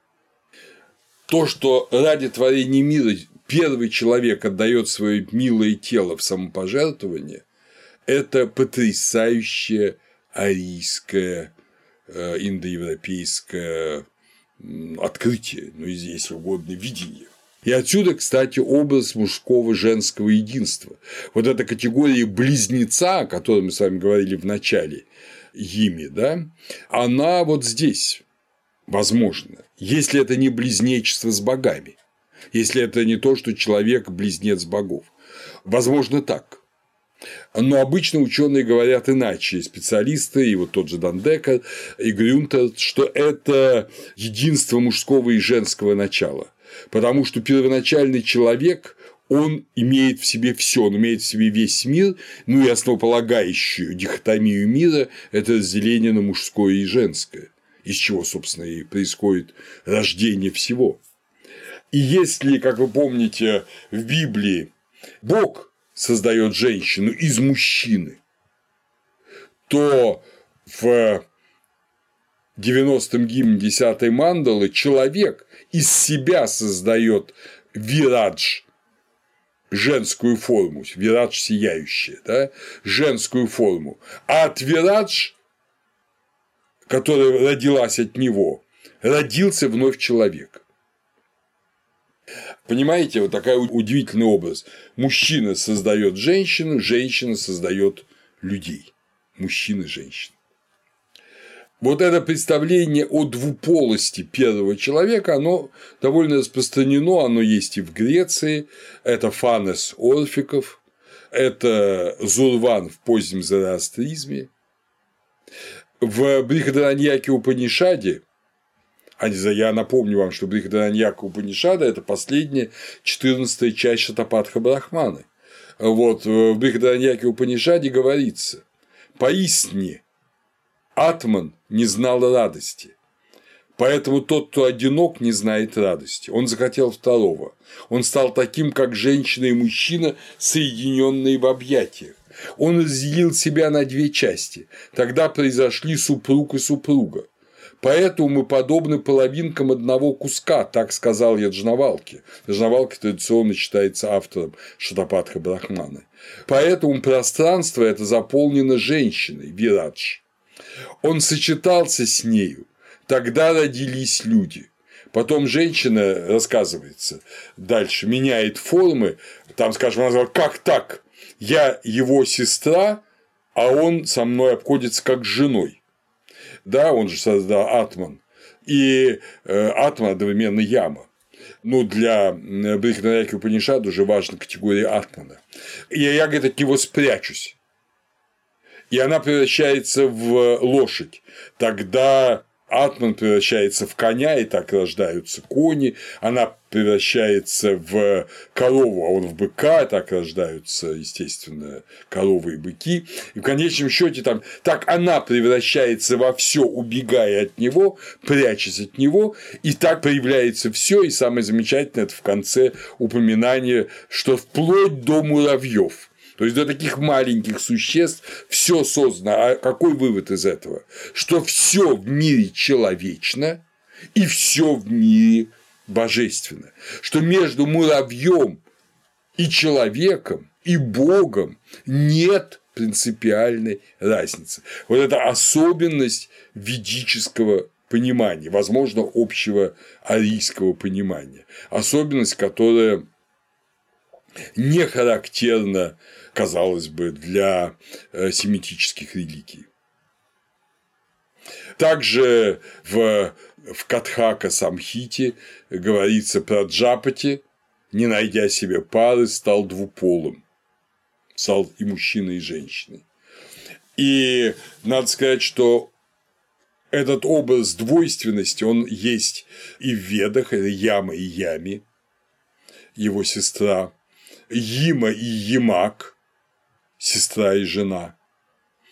То, что ради творения мира первый человек отдает свое милое тело в самопожертвование, это потрясающее арийское, э, индоевропейское открытие, ну, если угодно, видение. И отсюда, кстати, образ мужского женского единства. Вот эта категория близнеца, о которой мы с вами говорили в начале, Ими, да, она вот здесь. возможно, если это не близнечество с богами, если это не то, что человек – близнец богов. Возможно, так. Но обычно ученые говорят иначе, специалисты, и вот тот же Дандека, и Грюнтер, что это единство мужского и женского начала. Потому что первоначальный человек он имеет в себе все, он имеет в себе весь мир, ну и основополагающую дихотомию мира – это разделение на мужское и женское, из чего, собственно, и происходит рождение всего. И если, как вы помните, в Библии Бог создает женщину из мужчины, то в 90-м гимне 10 мандалы человек из себя создает вирадж, женскую форму, вирадж сияющая, да, женскую форму, а от вирадж, которая родилась от него, родился вновь человек. Понимаете, вот такой удивительный образ. Мужчина создает женщину, женщина создает людей. Мужчина, женщина. Вот это представление о двуполости первого человека, оно довольно распространено, оно есть и в Греции, это Фанес Орфиков, это Зурван в позднем зороастризме. В Брихадараньяке Упанишаде я напомню вам, что Брихадараньяка Упанишада – это последняя 14 часть Шатапатха Брахманы. Вот в Брихадараньяке Упанишаде говорится «Поистине Атман не знал радости, Поэтому тот, кто одинок, не знает радости. Он захотел второго. Он стал таким, как женщина и мужчина, соединенные в объятиях. Он разделил себя на две части. Тогда произошли супруг и супруга. Поэтому мы подобны половинкам одного куска, так сказал Яджнавалки. Яджнавалки традиционно считается автором Шатапатха Брахманы. Поэтому пространство это заполнено женщиной, Вирадж. Он сочетался с нею, тогда родились люди. Потом женщина, рассказывается, дальше меняет формы, там, скажем, она сказала, как так? Я его сестра, а он со мной обходится как с женой да, он же создал Атман, и э, Атман одновременно Яма. Ну, для Брихнараки Упанишад уже важна категория Атмана. И я, говорит, от него спрячусь. И она превращается в лошадь. Тогда Атман превращается в коня, и так рождаются кони, она превращается в корову, а он в быка, так рождаются, естественно, коровы и быки. И в конечном счете там так она превращается во все, убегая от него, прячась от него, и так появляется все. И самое замечательное это в конце упоминание, что вплоть до муравьев то есть до таких маленьких существ все создано. А какой вывод из этого? Что все в мире человечно и все в мире божественно. Что между муравьем и человеком и Богом нет принципиальной разницы. Вот это особенность ведического понимания, возможно, общего арийского понимания. Особенность, которая не характерна казалось бы, для э, семитических религий. Также в, в Катхака Самхите говорится про Джапати, не найдя себе пары, стал двуполым. Стал и мужчиной, и женщиной. И надо сказать, что этот образ двойственности, он есть и в Ведах, это Яма и Ями, его сестра, Има и Ямак, сестра и жена.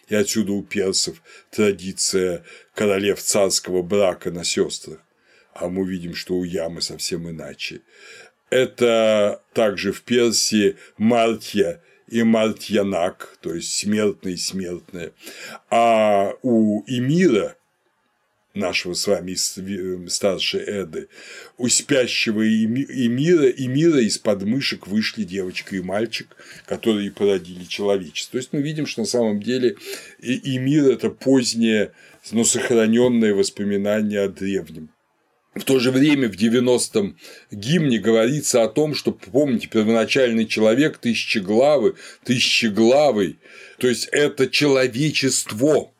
И отсюда у персов традиция королев царского брака на сестрах. А мы видим, что у Ямы совсем иначе. Это также в Персии Мартья и Мартьянак, то есть смертный и смертное. А у Эмира нашего с вами э, старшей Эды, у спящего и мира, и мира из подмышек вышли девочка и мальчик, которые породили человечество. То есть мы видим, что на самом деле и мир это позднее, но сохраненное воспоминание о древнем. В то же время в 90-м гимне говорится о том, что, помните, первоначальный человек тысячеглавый, тысячеглавый, то есть это человечество,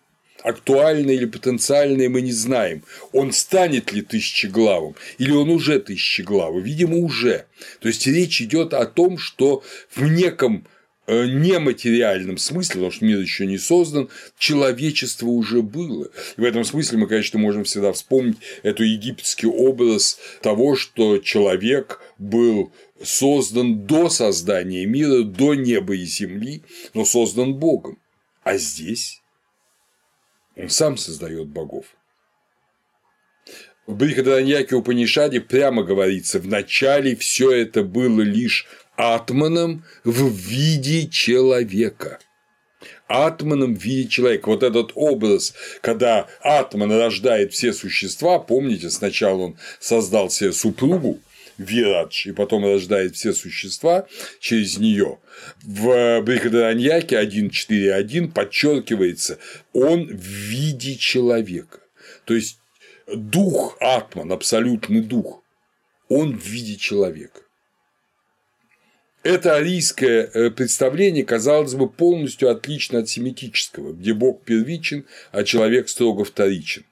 актуальное или потенциальное мы не знаем. Он станет ли тысячеглавым или он уже тысячеглавый? Видимо, уже. То есть речь идет о том, что в неком э, нематериальном смысле, потому что мир еще не создан, человечество уже было. И в этом смысле мы, конечно, можем всегда вспомнить эту египетский образ того, что человек был создан до создания мира, до неба и земли, но создан Богом. А здесь он сам создает богов. В Брихадараньяке Упанишаде прямо говорится, в начале все это было лишь атманом в виде человека. Атманом в виде человека. Вот этот образ, когда атман рождает все существа, помните, сначала он создал себе супругу, Вирадж, и потом рождает все существа через нее. В Брихадараньяке 1.4.1 подчеркивается, он в виде человека. То есть дух Атман, абсолютный дух, он в виде человека. Это арийское э, представление, казалось бы, полностью отлично от семитического, где Бог первичен, а человек строго вторичен.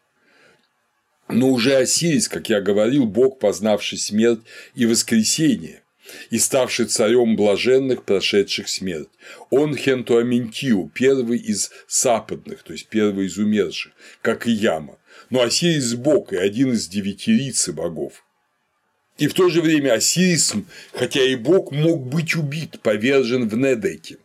Но уже Осирис, как я говорил, бог, познавший смерть и воскресение, и ставший царем блаженных, прошедших смерть. Он Хентуаментиу, первый из западных, то есть первый из умерших, как и Яма. Но Осирис – бог и один из девятирицы богов. И в то же время Осирис, хотя и бог, мог быть убит, повержен в Недеке.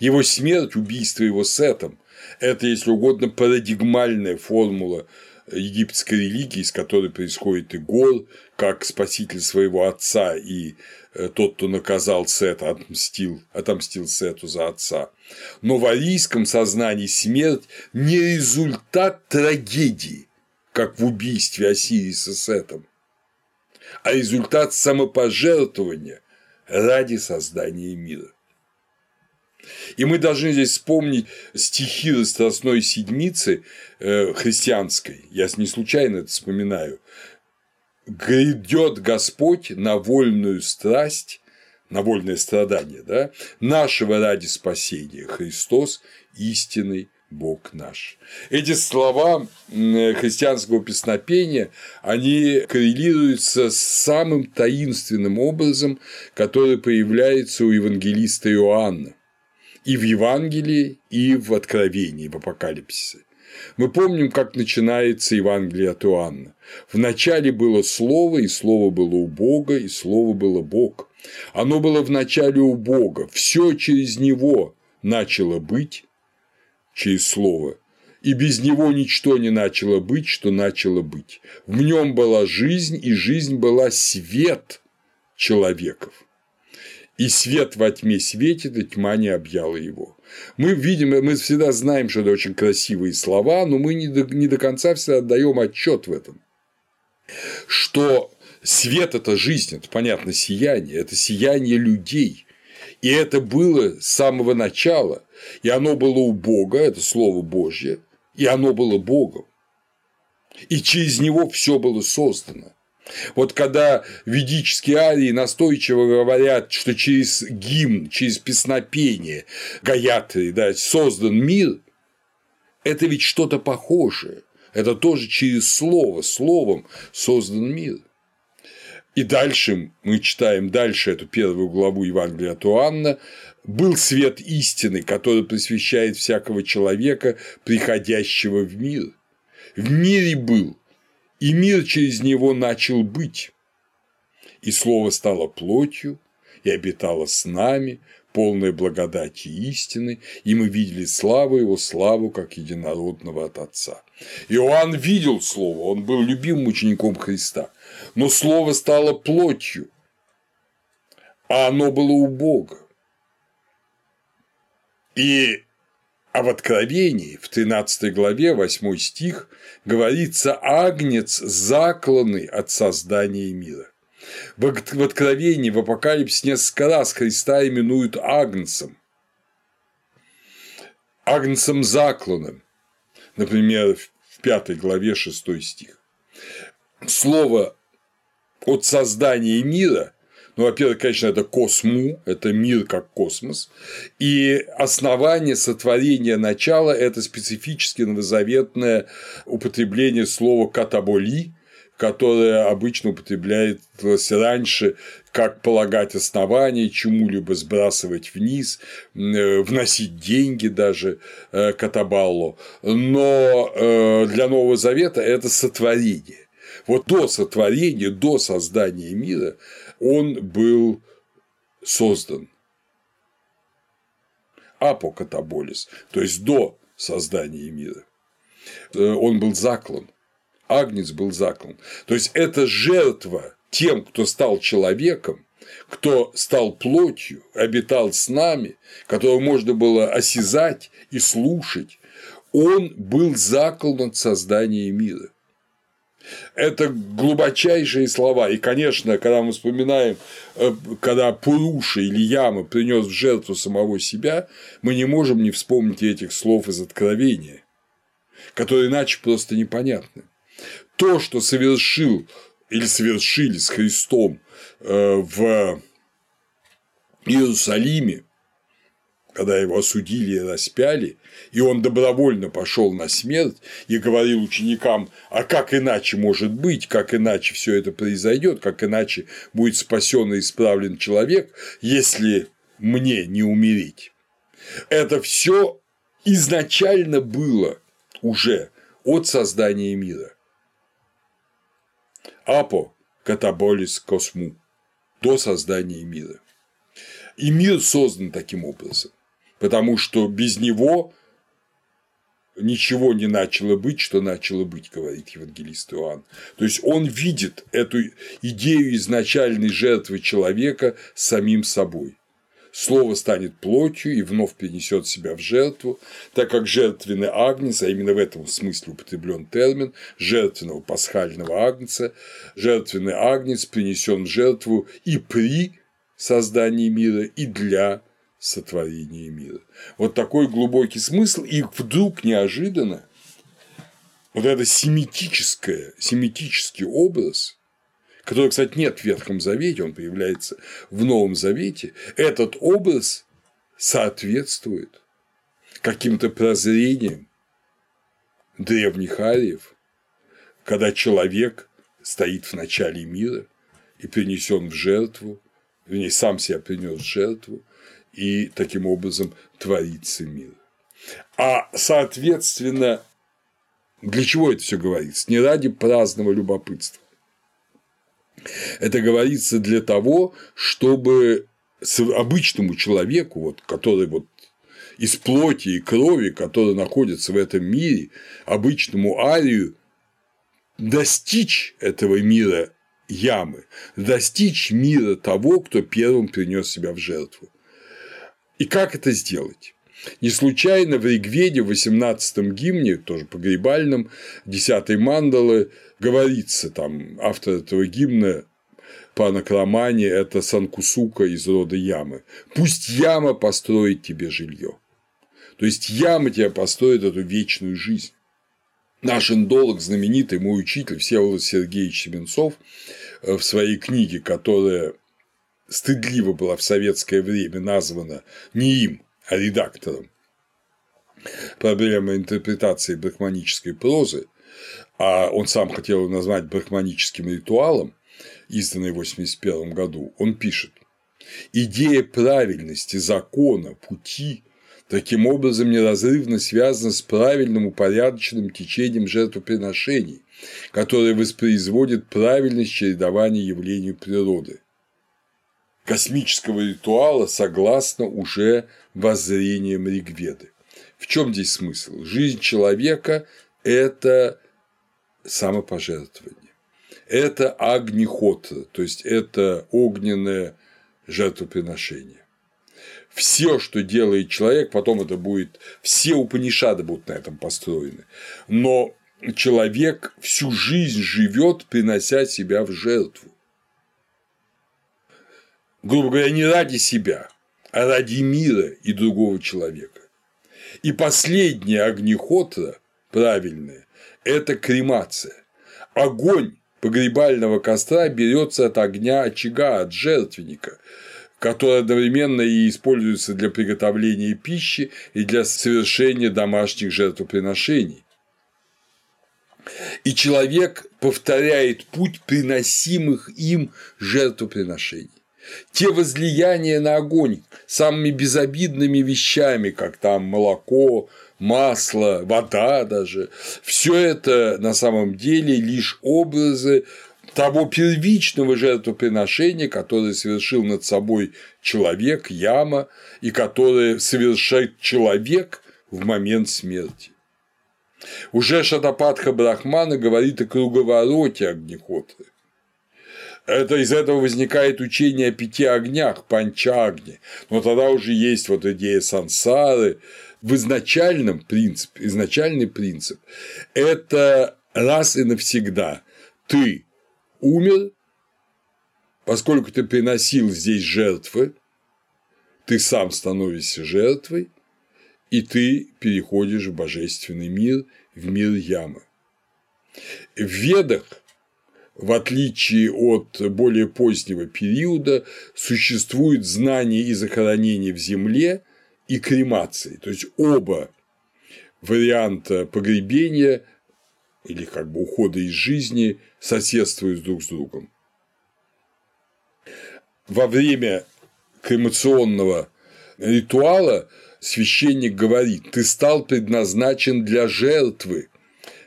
Его смерть, убийство его сетом – это, если угодно, парадигмальная формула египетской религии, из которой происходит и Гор, как спаситель своего отца и э, тот, кто наказал Сета, отмстил, отомстил Сету за отца. Но в арийском сознании смерть не результат трагедии, как в убийстве Осириса Сетом, а результат самопожертвования ради создания мира. И мы должны здесь вспомнить стихи Страстной Седмицы э, христианской, я не случайно это вспоминаю, грядет Господь на вольную страсть, на вольное страдание, да, нашего ради спасения, Христос истинный Бог наш. Эти слова христианского песнопения, они коррелируются с самым таинственным образом, который появляется у евангелиста Иоанна и в Евангелии, и в Откровении, в Апокалипсисе. Мы помним, как начинается Евангелие от Иоанна. В начале было Слово, и Слово было у Бога, и Слово было Бог. Оно было в начале у Бога, все через Него начало быть, через Слово, и без Него ничто не начало быть, что начало быть. В нем была жизнь, и жизнь была свет человеков и свет во тьме светит, и тьма не объяла его. Мы видим, мы всегда знаем, что это очень красивые слова, но мы не до, не до конца всегда отдаем отчет в этом. Что свет – это жизнь, это, понятно, сияние, это сияние людей. И это было с самого начала, и оно было у Бога, это Слово Божье, и оно было Богом. И через него все было создано. Вот когда ведические арии настойчиво говорят, что через гимн, через песнопение Гаятри да, создан мир, это ведь что-то похожее. Это тоже через слово, словом создан мир. И дальше мы читаем дальше эту первую главу Евангелия от Иоанна. «Был свет истины, который просвещает всякого человека, приходящего в мир. В мире был, и мир через него начал быть. И слово стало плотью и обитало с нами, полной благодати и истины, и мы видели славу его, славу как единородного от Отца. Иоанн видел Слово, он был любимым учеником Христа, но Слово стало плотью, а оно было у Бога. И а в Откровении, в 13 главе, 8 стих, говорится «Агнец, закланный от создания мира». В Откровении, в Апокалипсисе несколько раз Христа именуют Агнцем. Агнцем закланным. Например, в 5 главе 6 стих. Слово от создания мира, Ну, во-первых, конечно, это косму, это мир как космос. И основание сотворения начала – это специфически новозаветное употребление слова «катаболи», которое обычно употреблялось раньше как полагать основания чему-либо сбрасывать вниз, э, вносить деньги даже э, катабаллу. Но э, для Нового Завета это сотворение. Вот до сотворения, до создания мира он был создан. Апокатаболис, то есть до создания мира. Он был заклан. Агнец был заклан. То есть это жертва тем, кто стал человеком, кто стал плотью, обитал с нами, которого можно было осязать и слушать, он был заклан создания мира. Это глубочайшие слова. И, конечно, когда мы вспоминаем, э, когда Пуруша или Яма принес в жертву самого себя, мы не можем не вспомнить этих слов из Откровения, которые иначе просто непонятны. То, что совершил или совершили с Христом э, в Иерусалиме, когда его осудили и распяли, и он добровольно пошел на смерть и говорил ученикам, а как иначе может быть, как иначе все это произойдет, как иначе будет спасен и исправлен человек, если мне не умереть. Это все изначально было уже от создания мира. Апо катаболис косму. До создания мира. И мир создан таким образом, потому что без него ничего не начало быть, что начало быть, говорит евангелист Иоанн. То есть он видит эту идею изначальной жертвы человека самим собой. Слово станет плотью и вновь перенесет себя в жертву, так как жертвенный агнец, а именно в этом смысле употреблен термин жертвенного пасхального агнца, жертвенный агнец принесен в жертву и при создании мира, и для сотворения мира. Вот такой глубокий смысл, и вдруг неожиданно вот это семитическое, семитический образ которого, кстати, нет в Ветхом Завете, он появляется в Новом Завете, этот образ соответствует каким-то прозрениям древних ариев, когда человек стоит в начале мира и принесен в жертву, вернее, сам себя принес в жертву, и таким образом творится мир. А соответственно, для чего это все говорится? Не ради праздного любопытства, это говорится для того, чтобы обычному человеку, вот, который вот из плоти и крови, который находится в этом мире, обычному арию, достичь этого мира ямы, достичь мира того, кто первым принес себя в жертву. И как это сделать? Не случайно в Ригведе в 18-м гимне, тоже погребальном, 10-й мандалы, говорится там, автор этого гимна по анакромане – это Санкусука из рода Ямы. Пусть Яма построит тебе жилье. То есть Яма тебе построит эту вечную жизнь. Наш индолог, знаменитый мой учитель Всеволод Сергеевич Семенцов э, в своей книге, которая стыдливо была в советское время названа не им, а редактором, проблема интерпретации брахманической прозы, а он сам хотел его назвать брахманическим ритуалом, изданный в 1981 году, он пишет «Идея правильности закона, пути таким образом неразрывно связана с правильным упорядоченным течением жертвоприношений, которое воспроизводит правильность чередования явлений природы космического ритуала согласно уже воззрениям Ригведы. В чем здесь смысл? Жизнь человека – это самопожертвование. Это агнихотра, то есть это огненное жертвоприношение. Все, что делает человек, потом это будет, все Упанишады будут на этом построены. Но человек всю жизнь живет, принося себя в жертву. Грубо говоря, не ради себя, а ради мира и другого человека. И последняя огнехотра, правильная, это кремация. Огонь погребального костра берется от огня очага, от жертвенника, который одновременно и используется для приготовления пищи и для совершения домашних жертвоприношений. И человек повторяет путь приносимых им жертвоприношений. Те возлияния на огонь самыми безобидными вещами, как там молоко, масло, вода даже, все это на самом деле лишь образы того первичного жертвоприношения, которое совершил над собой человек, яма, и которое совершает человек в момент смерти. Уже Шатапатха Брахмана говорит о круговороте Огнехотры. Это из этого возникает учение о пяти огнях, панчагни, но тогда уже есть вот идея сансары. В изначальном принципе, изначальный принцип – это раз и навсегда ты умер, поскольку ты приносил здесь жертвы, ты сам становишься жертвой, и ты переходишь в божественный мир, в мир ямы. В Ведах, в отличие от более позднего периода, существует знание и захоронение в земле и кремации, то есть оба варианта погребения или как бы ухода из жизни соседствуют друг с другом. Во время кремационного ритуала священник говорит, ты стал предназначен для жертвы,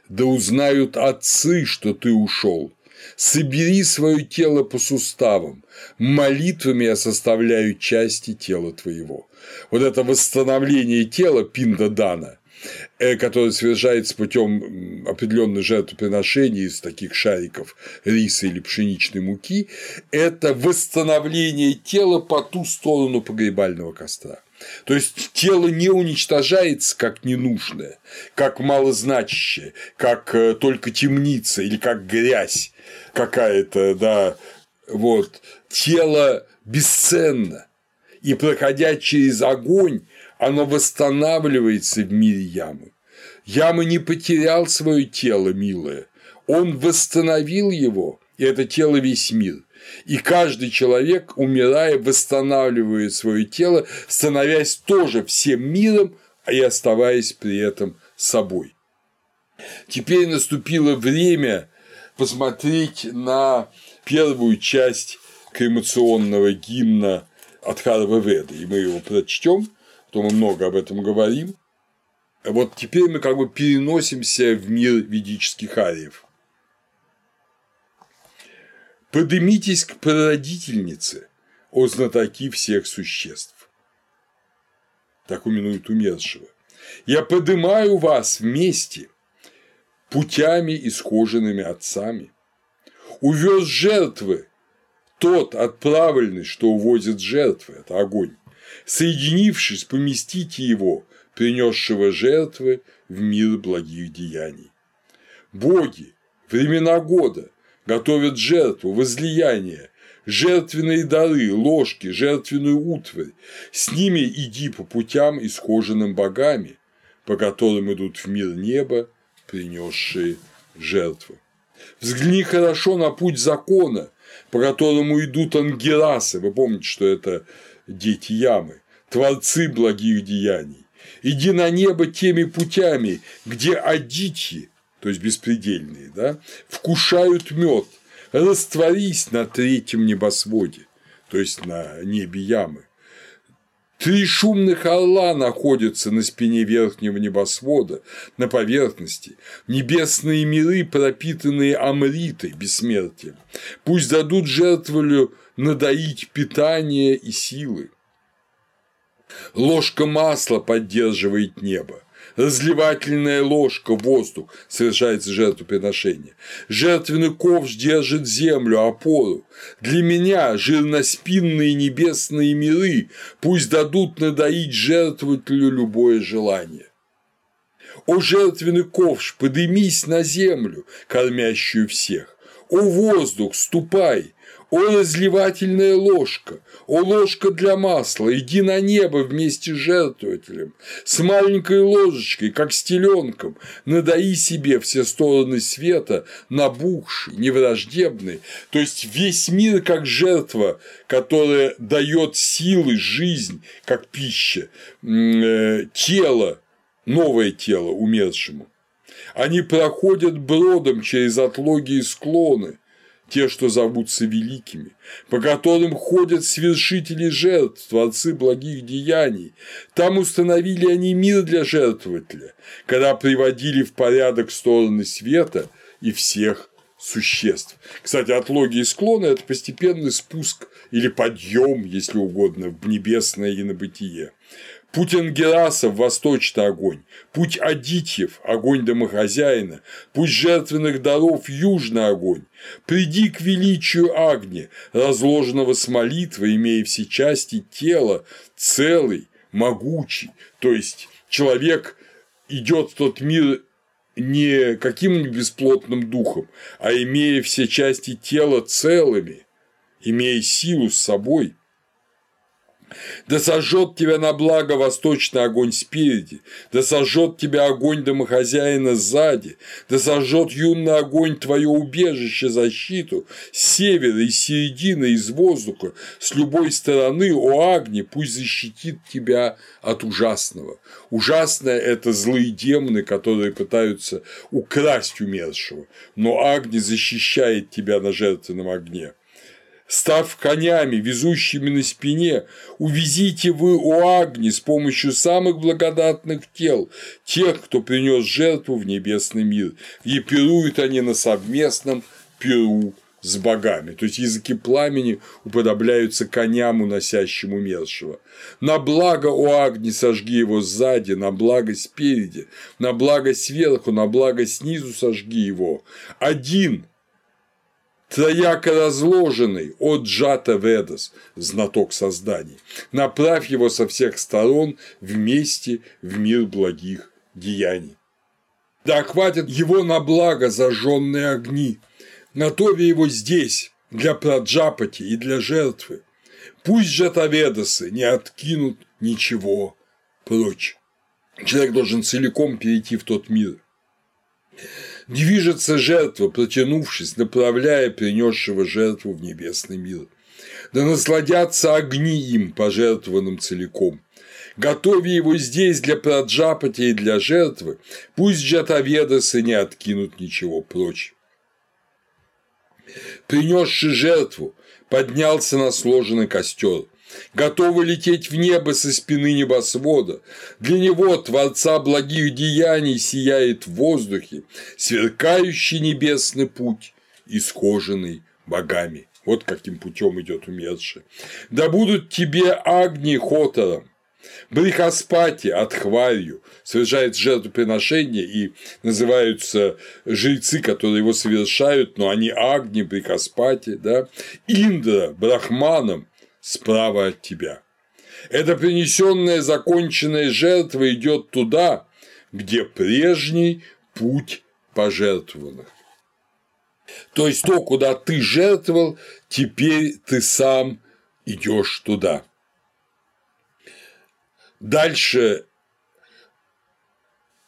да узнают отцы, что ты ушел. Собери свое тело по суставам, молитвами я составляю части тела твоего. Вот это восстановление тела Пинда Дана Э, который совершается путем определенных жертвоприношений из таких шариков риса или пшеничной муки, это восстановление тела по ту сторону погребального костра. То есть тело не уничтожается как ненужное, как малозначащее, как э, только темница или как грязь какая-то, да, вот. Тело бесценно, и проходя через огонь, оно восстанавливается в мире ямы. Яма не потерял свое тело, милое, он восстановил его, и это тело весь мир. И каждый человек, умирая, восстанавливает свое тело, становясь тоже всем миром, и оставаясь при этом собой. Теперь наступило время посмотреть на первую часть кремационного гимна от Харва Веда, и мы его прочтем – то мы много об этом говорим. Вот теперь мы как бы переносимся в мир ведических ариев. Подымитесь к прародительнице, о знатоки всех существ. Так уминует умершего. Я подымаю вас вместе путями исхоженными отцами. Увез жертвы тот отправленный, что увозит жертвы, это огонь соединившись, поместите его, принесшего жертвы, в мир благих деяний. Боги, времена года готовят жертву, возлияние, жертвенные дары, ложки, жертвенную утварь. С ними иди по путям, исхоженным богами, по которым идут в мир неба, принесшие жертвы. Взгляни хорошо на путь закона, по которому идут ангеласы. Вы помните, что это дети ямы, творцы благих деяний. Иди на небо теми путями, где адитьи, то есть беспредельные, да, вкушают мед, растворись на третьем небосводе, то есть на небе ямы. Три шумных орла находятся на спине верхнего небосвода, на поверхности, небесные миры, пропитанные амритой, бессмертием. Пусть дадут жертволю надоить питание и силы. Ложка масла поддерживает небо. Разливательная ложка, воздух, совершается жертвоприношение. Жертвенный ковш держит землю, опору. Для меня жирноспинные небесные миры пусть дадут надоить жертвователю любое желание. О жертвенный ковш, подымись на землю, кормящую всех. О воздух, ступай, О, разливательная ложка, о, ложка для масла, иди на небо вместе с жертвователем, с маленькой ложечкой, как с теленком, надаи себе все стороны света, набухший, невраждебный, то есть весь мир как жертва, которая дает силы, жизнь, как пища, э, тело, новое тело умершему. Они проходят бродом через отлоги и склоны, те, что зовутся великими, по которым ходят свершители жертв, творцы благих деяний. Там установили они мир для жертвователя, когда приводили в порядок стороны света и всех существ. Кстати, отлоги и склоны – это постепенный спуск или подъем, если угодно, в небесное и на бытие. Путь Ангерасов – восточный огонь, путь Адитьев – огонь домохозяина, путь жертвенных даров – южный огонь. Приди к величию Агни, разложенного с молитвой, имея все части тела, целый, могучий, то есть человек идет в тот мир не каким-нибудь бесплотным духом, а имея все части тела целыми, имея силу с собой – да сожжет тебя на благо восточный огонь спереди, да сожжет тебя огонь домохозяина сзади, да сожжет юный огонь твое убежище, защиту, с севера, из середины, из воздуха, с любой стороны, о Агне, пусть защитит тебя от ужасного. Ужасное – это злые демоны, которые пытаются украсть умершего, но Агни защищает тебя на жертвенном огне став конями, везущими на спине, увезите вы у Агни с помощью самых благодатных тел, тех, кто принес жертву в небесный мир, и пируют они на совместном пиру с богами, то есть языки пламени уподобляются коням, уносящим умершего. На благо у Агни сожги его сзади, на благо спереди, на благо сверху, на благо снизу сожги его. Один трояко разложенный от Джата Ведас, знаток созданий, направь его со всех сторон вместе в мир благих деяний. Да хватит его на благо зажженные огни, готови его здесь, для Праджапати и для жертвы. Пусть Джатаведасы не откинут ничего прочь. Человек должен целиком перейти в тот мир. Движется жертва, протянувшись, направляя принесшего жертву в небесный мир. Да насладятся огни им, пожертвованным целиком. Готови его здесь для праджапати и для жертвы, пусть джатаведасы не откинут ничего прочь. Принесший жертву, поднялся на сложенный костер готовы лететь в небо со спины небосвода. Для него, Творца благих деяний, сияет в воздухе сверкающий небесный путь, исхоженный богами. Вот каким путем идет умерший. Да будут тебе огни хотором, Брихаспати от хварью совершает жертвоприношение и называются жрецы, которые его совершают, но они Агни, Брихаспати, да, Индра, Брахманом, справа от тебя. Эта принесенная законченная жертва идет туда, где прежний путь пожертвованных. То есть то, куда ты жертвовал, теперь ты сам идешь туда. Дальше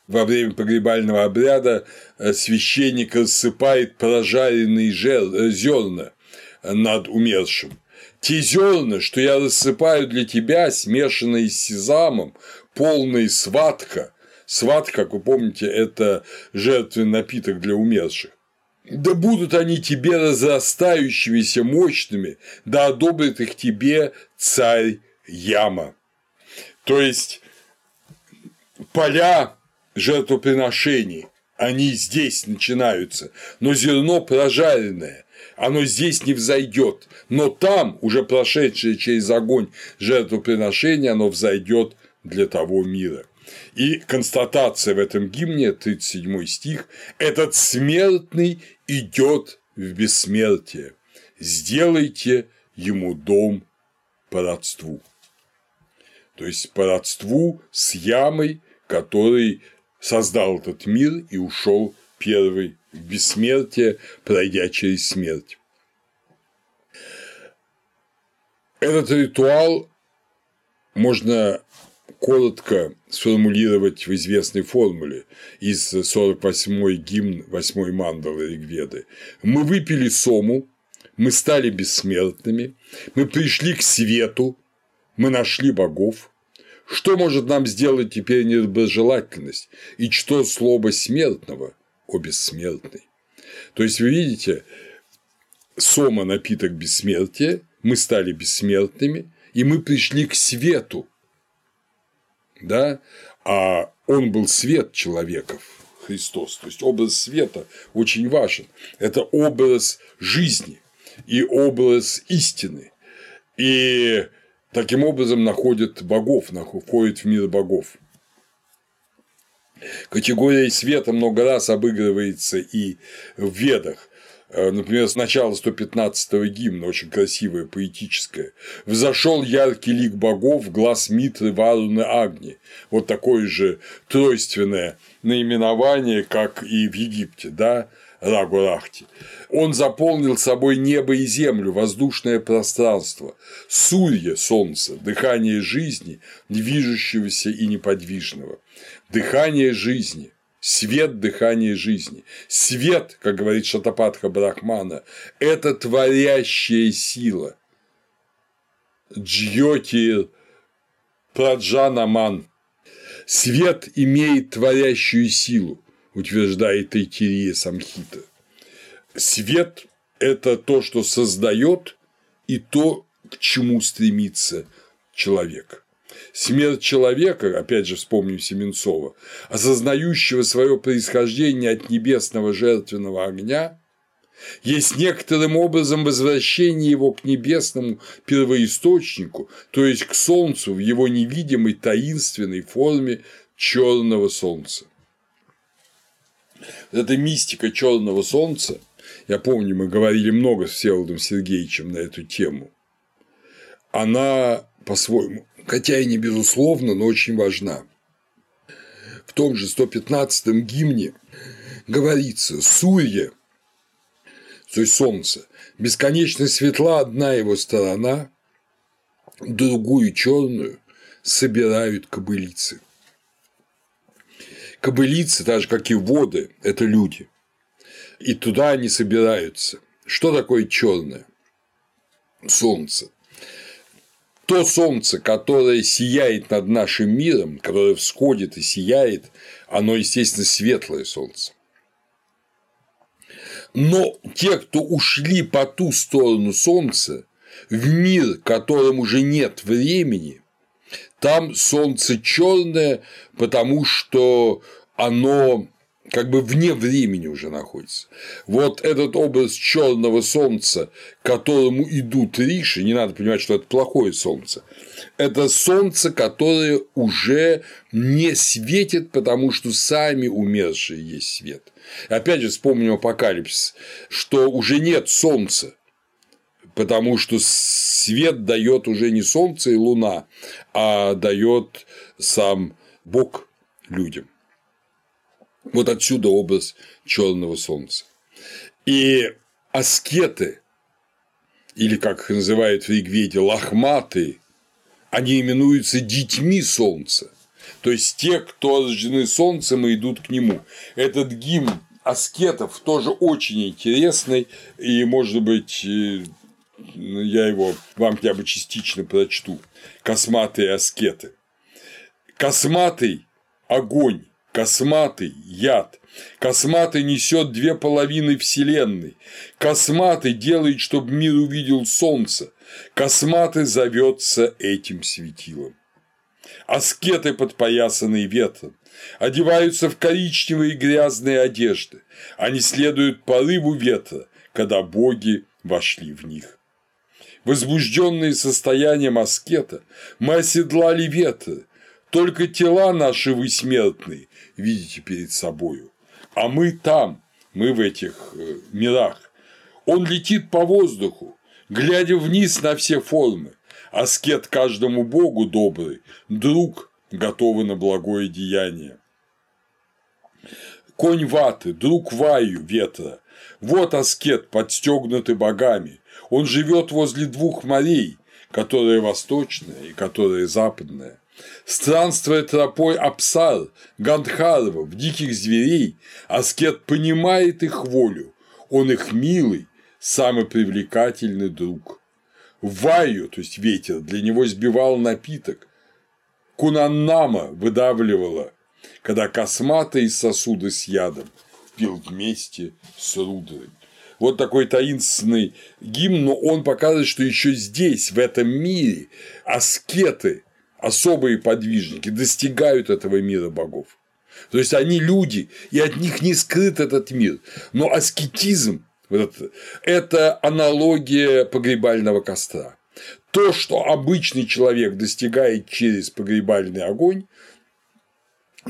во время погребального обряда э, священник рассыпает прожаренные э, зерна над умершим. Те зерна, что я рассыпаю для тебя, смешанные с сезамом, полные сватка. Сватка, как вы помните, это жертвенный напиток для умерших. Да будут они тебе разрастающимися мощными, да одобрит их тебе царь Яма. То есть поля жертвоприношений, они здесь начинаются, но зерно прожаренное, оно здесь не взойдет, но там, уже прошедшее через огонь жертвоприношение, оно взойдет для того мира. И констатация в этом гимне, 37 стих, «Этот смертный идет в бессмертие, сделайте ему дом по родству». То есть по родству с ямой, который создал этот мир и ушел первый в бессмертие, пройдя через смерть. Этот ритуал можно коротко сформулировать в известной формуле из 48-й гимн 8-й мандалы Ригведы. Мы выпили сому, мы стали бессмертными, мы пришли к свету, мы нашли богов. Что может нам сделать теперь недоброжелательность? И что слово смертного о бессмертной? То есть, вы видите, сома – напиток бессмертия, мы стали бессмертными, и мы пришли к свету, да, а он был свет человеков, Христос. То есть образ света очень важен. Это образ жизни и образ истины. И таким образом находят богов, входит в мир богов. Категория света много раз обыгрывается и в ведах. Э, например, с начала 115-го гимна, очень красивое, поэтическое. «Взошел яркий лик богов, глаз Митры, Варуны, Агни». Вот такое же тройственное наименование, как и в Египте, да, Рагурахти. Он заполнил собой небо и землю, воздушное пространство, сурье – солнце, дыхание жизни, движущегося и неподвижного, дыхание жизни, Свет – дыхание жизни. Свет, как говорит Шатапатха Брахмана, – это творящая сила. Джьоти Праджанаман. Свет имеет творящую силу, утверждает Айтирия Самхита. Свет – это то, что создает, и то, к чему стремится человек. Смерть человека, опять же вспомним Семенцова, осознающего свое происхождение от небесного жертвенного огня, есть некоторым образом возвращение его к небесному первоисточнику, то есть к Солнцу в его невидимой таинственной форме черного Солнца. Эта мистика черного Солнца, я помню, мы говорили много с Всеволодом Сергеевичем на эту тему, она по-своему хотя и не безусловно, но очень важна. В том же 115-м гимне говорится «Сурья», то есть солнце, бесконечно светла одна его сторона, другую черную собирают кобылицы. Кобылицы, так же как и воды, это люди. И туда они собираются. Что такое черное? Солнце то солнце, которое сияет над нашим миром, которое всходит и сияет, оно, естественно, светлое солнце. Но те, кто ушли по ту сторону солнца, в мир, в котором уже нет времени, там солнце черное, потому что оно как бы вне времени уже находится. Вот этот образ черного солнца, к которому идут риши, не надо понимать, что это плохое солнце, это солнце, которое уже не светит, потому что сами умершие есть свет. Опять же, вспомним апокалипсис, что уже нет солнца, потому что свет дает уже не солнце и луна, а дает сам Бог людям. Вот отсюда образ черного солнца. И аскеты, или как их называют в Ригведе, лохматы, они именуются детьми солнца. То есть те, кто рождены солнцем и идут к нему. Этот гимн аскетов тоже очень интересный, и, может быть, э, я его вам хотя бы частично прочту. Косматые аскеты. Косматый – огонь, Косматый – яд. Косматый несет две половины Вселенной. Косматый делает, чтобы мир увидел солнце. Косматый зовется этим светилом. Аскеты, подпоясанные ветром, одеваются в коричневые грязные одежды. Они следуют порыву ветра, когда боги вошли в них. Возбужденные состоянием аскета, мы оседлали ветры, только тела наши вы смертные видите перед собою, а мы там, мы в этих э, мирах. Он летит по воздуху, глядя вниз на все формы. Аскет каждому богу добрый, друг, готовый на благое деяние. Конь ваты, друг ваю ветра. Вот аскет, подстегнутый богами. Он живет возле двух морей, которая восточная и которая западная. Странствуя тропой Апсар, Гандхарвов, диких зверей, аскет понимает их волю, он их милый, самый привлекательный друг. Ваю, то есть ветер, для него сбивал напиток. Кунаннама выдавливала, когда косматый из сосуда с ядом пил вместе с Рудрой. Вот такой таинственный гимн, но он показывает, что еще здесь, в этом мире, аскеты, особые подвижники достигают этого мира богов. То есть они люди, и от них не скрыт этот мир. Но аскетизм вот это, это аналогия погребального костра. То, что обычный человек достигает через погребальный огонь,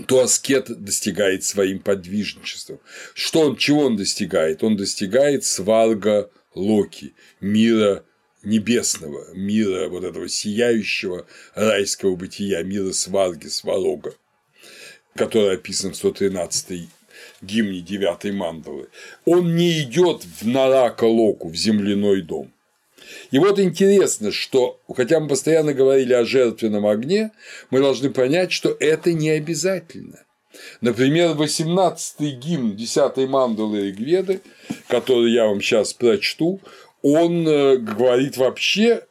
то аскет достигает своим подвижничеством. Что он, чего он достигает? Он достигает сварга локи, мира небесного, мира вот этого сияющего райского бытия, мира сварги, сварога, который описан в 113 гимне 9 мандалы. Он не идет в Нарака Локу, в земляной дом. И вот интересно, что, хотя мы постоянно говорили о жертвенном огне, мы должны понять, что это не обязательно. Например, 18-й гимн 10-й мандалы Ригведы, который я вам сейчас прочту, он э, говорит вообще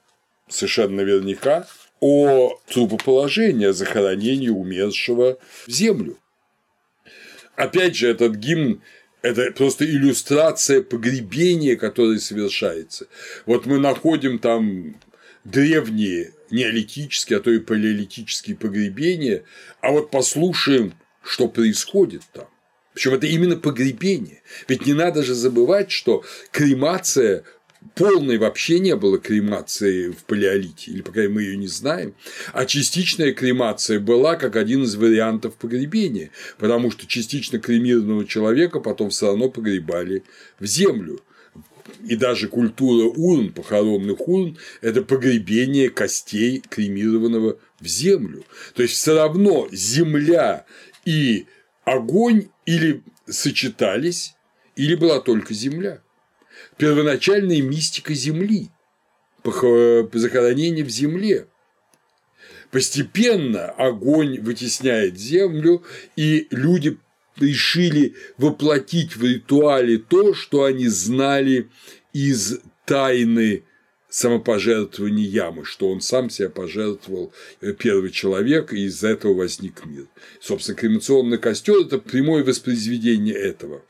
совершенно наверняка о трупоположении, о захоронении умершего в землю. Опять же, этот гимн это просто иллюстрация погребения, которое совершается. Вот мы находим там древние неолитические, а то и палеолитические погребения, а вот послушаем, что происходит там. Причем это именно погребение. Ведь не надо же забывать, что кремация полной вообще не было кремации в палеолите, или, по крайней мере, мы ее не знаем, а частичная кремация была как один из вариантов погребения, потому что частично кремированного человека потом все равно погребали в землю. И даже культура урн, похоронных урн – это погребение костей кремированного в землю. То есть все равно земля и огонь или сочетались, или была только земля первоначальная мистика Земли, захоронение в земле. Постепенно огонь вытесняет землю, и люди решили воплотить в ритуале то, что они знали из тайны самопожертвования ямы, что он сам себя пожертвовал э, первый человек, и из-за этого возник мир. Собственно, кремационный костер – это прямое воспроизведение этого.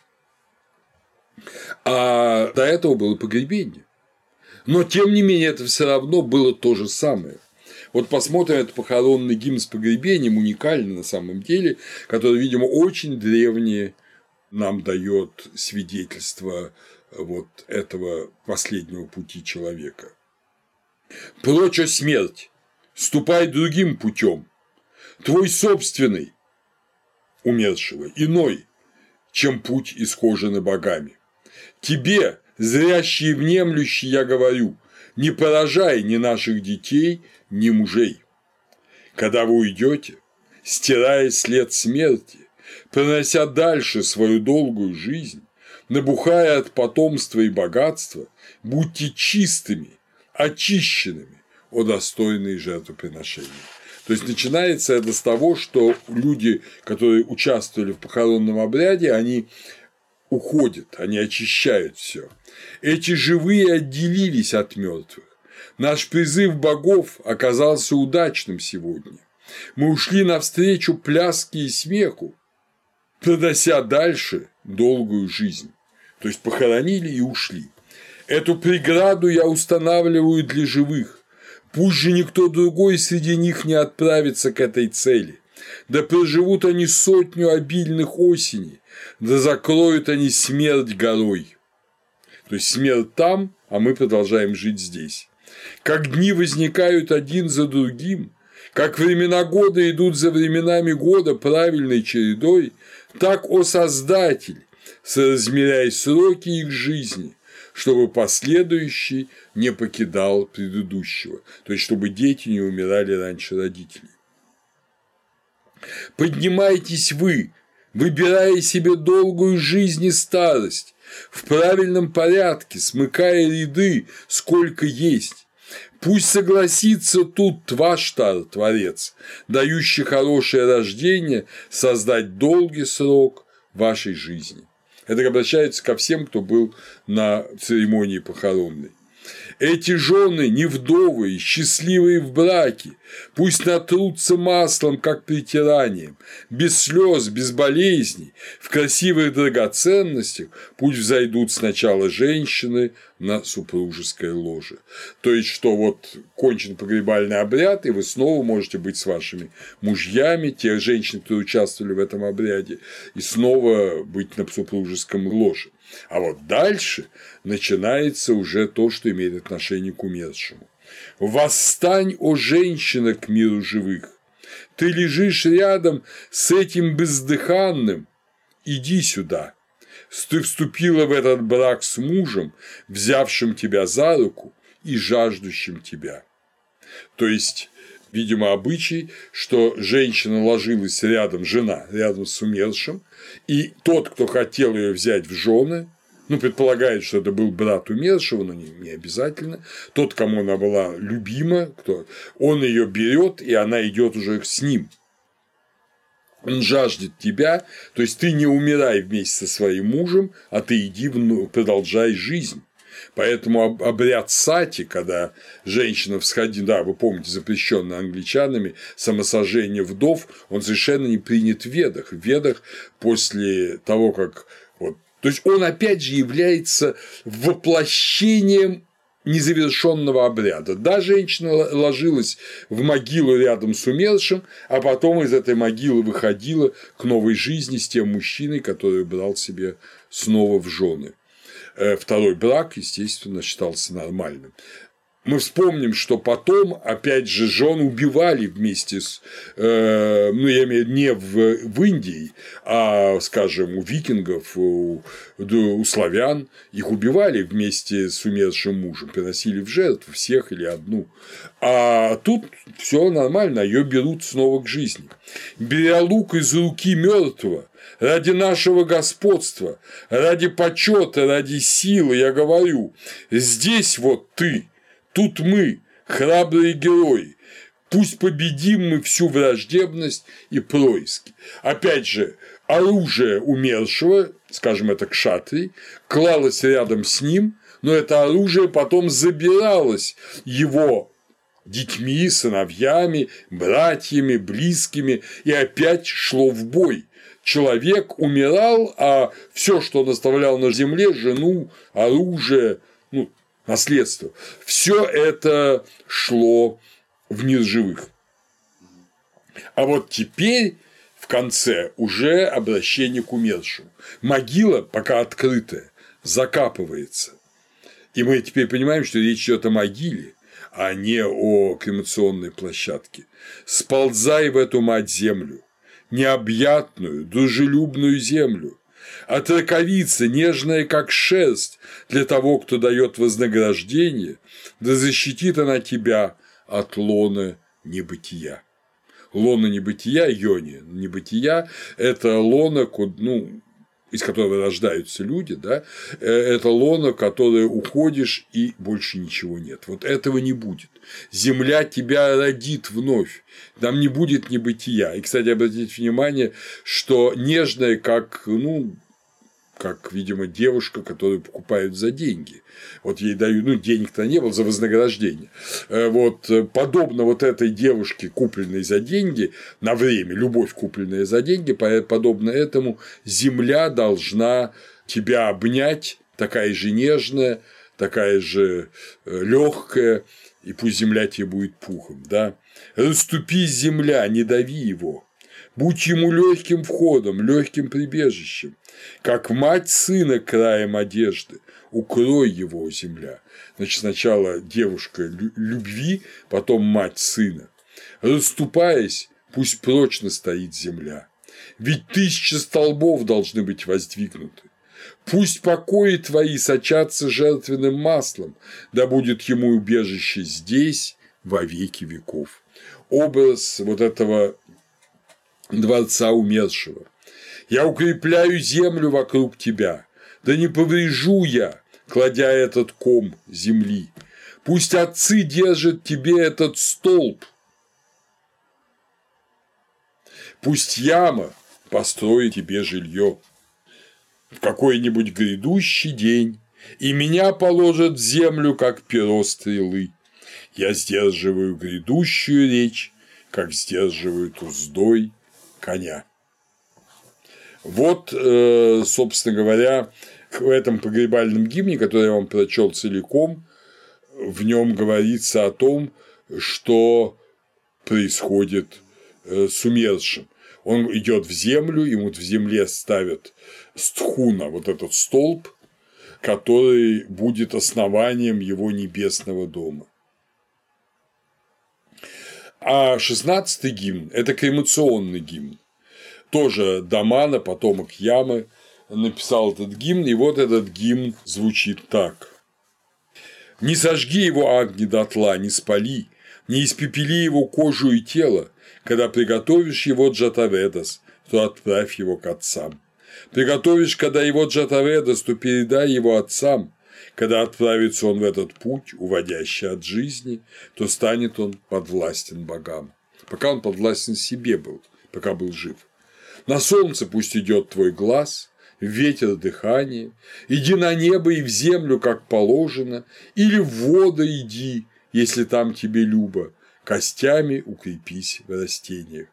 А до этого было погребение. Но, тем не менее, это все равно было то же самое. Вот посмотрим этот похоронный гимн с погребением, уникальный на самом деле, который, видимо, очень древнее нам дает свидетельство вот этого последнего пути человека. Прочь о смерть, ступай другим путем, твой собственный умершего, иной, чем путь исхоженный богами. Тебе, зрящий и внемлющий, я говорю, не поражай ни наших детей, ни мужей. Когда вы уйдете, стирая след смерти, пронося дальше свою долгую жизнь, набухая от потомства и богатства, будьте чистыми, очищенными, о достойные жертвоприношения. То есть начинается это с того, что люди, которые участвовали в похоронном обряде, они уходят, они очищают все. Эти живые отделились от мертвых. Наш призыв богов оказался удачным сегодня. Мы ушли навстречу пляске и смеху, пронося дальше долгую жизнь. То есть похоронили и ушли. Эту преграду я устанавливаю для живых. Пусть же никто другой среди них не отправится к этой цели. Да проживут они сотню обильных осеней, да закроют они смерть горой. То есть смерть там, а мы продолжаем жить здесь. Как дни возникают один за другим, как времена года идут за временами года правильной чередой, так, о Создатель, соразмеряй сроки их жизни, чтобы последующий не покидал предыдущего, то есть чтобы дети не умирали раньше родителей. Поднимайтесь вы, выбирая себе долгую жизнь и старость, в правильном порядке, смыкая ряды, сколько есть. Пусть согласится тут Тваштар, Творец, дающий хорошее рождение, создать долгий срок вашей жизни. Это обращается ко всем, кто был на церемонии похоронной. Эти жены не вдовы, счастливые в браке, пусть натрутся маслом, как притиранием, без слез, без болезней, в красивых драгоценностях, пусть взойдут сначала женщины на супружеское ложе. То есть, что вот кончен погребальный обряд, и вы снова можете быть с вашими мужьями, те женщины, которые участвовали в этом обряде, и снова быть на супружеском ложе. А вот дальше начинается уже то, что имеет отношение к умершему. «Восстань, о женщина, к миру живых! Ты лежишь рядом с этим бездыханным, иди сюда!» Ты вступила в этот брак с мужем, взявшим тебя за руку и жаждущим тебя. То есть, видимо, обычай, что женщина ложилась рядом, жена рядом с умершим, и тот, кто хотел ее взять в жены, ну, предполагает, что это был брат умершего, но не, не обязательно, тот, кому она была любима, кто, он ее берет, и она идет уже с ним. Он жаждет тебя, то есть ты не умирай вместе со своим мужем, а ты иди, продолжай жизнь. Поэтому обряд сати, когда женщина всходит, да, вы помните, запрещенный англичанами, самосожжение вдов, он совершенно не принят в ведах. В ведах после того, как вот, то есть он опять же является воплощением незавершенного обряда. Да, женщина ложилась в могилу рядом с умершим, а потом из этой могилы выходила к новой жизни с тем мужчиной, который брал себе снова в жены. Э, второй брак, естественно, считался нормальным. Мы вспомним, что потом, опять же, жен убивали вместе с, э, ну, я имею в виду не в, в Индии, а, скажем, у викингов, у, у славян, их убивали вместе с умершим мужем, приносили в жертву всех или одну. А тут все нормально, ее берут снова к жизни. Беря лук из руки мертвого, ради нашего господства, ради почета, ради силы, я говорю, здесь вот ты, тут мы, храбрые герои, пусть победим мы всю враждебность и происки. Опять же, оружие умершего, скажем это кшатри, клалось рядом с ним, но это оружие потом забиралось его детьми, сыновьями, братьями, близкими и опять шло в бой человек умирал, а все, что он оставлял на земле, жену, оружие, ну, наследство, все это шло в мир живых. А вот теперь в конце уже обращение к умершему. Могила пока открытая, закапывается. И мы теперь понимаем, что речь идет о могиле, а не о кремационной площадке. Сползай в эту мать землю, необъятную, дружелюбную землю, а раковица, нежная как шерсть, для того, кто дает вознаграждение, да защитит она тебя от лона небытия. Лона небытия, йони, небытия – это лона, ну, из которого рождаются люди, да, э, это лоно, которое уходишь и больше ничего нет. Вот этого не будет. Земля тебя родит вновь, там не будет небытия. И, кстати, обратите внимание, что нежное, как, ну, как, видимо, девушка, которую покупают за деньги. Вот ей дают, ну, денег-то не было за вознаграждение. Э, вот э, подобно вот этой девушке, купленной за деньги, на время, любовь, купленная за деньги, подобно этому, земля должна тебя обнять, такая же нежная, такая же э, легкая, и пусть земля тебе будет пухом, да. Расступись, земля, не дави его. Будь ему легким входом, легким прибежищем, как мать сына краем одежды, укрой его, земля. Значит, сначала девушка любви, потом мать сына. Расступаясь, пусть прочно стоит земля. Ведь тысячи столбов должны быть воздвигнуты. Пусть покои твои сочатся жертвенным маслом, да будет ему убежище здесь во веки веков. Образ вот этого дворца умершего. Я укрепляю землю вокруг тебя, да не поврежу я, кладя этот ком земли. Пусть отцы держат тебе этот столб. Пусть яма построит тебе жилье. В какой-нибудь грядущий день и меня положат в землю, как перо стрелы. Я сдерживаю грядущую речь, как сдерживают уздой коня. Вот, э, собственно говоря, в этом погребальном гимне, который я вам прочел целиком, в нем говорится о том, что происходит э, с умершим. Он идет в землю, ему в земле ставят стхуна, вот этот столб, который будет основанием его небесного дома. А шестнадцатый гимн – это кремационный гимн. Тоже Дамана, потомок Ямы, написал этот гимн, и вот этот гимн звучит так. «Не сожги его огни дотла, не спали, не испепели его кожу и тело, когда приготовишь его Джатаведас, то отправь его к отцам. Приготовишь, когда его Джатаведас, то передай его отцам. Когда отправится он в этот путь, уводящий от жизни, то станет он подвластен богам. Пока он подвластен себе был, пока был жив. На солнце пусть идет твой глаз, ветер дыхание, иди на небо и в землю, как положено, или в воду иди, если там тебе любо, костями укрепись в растениях.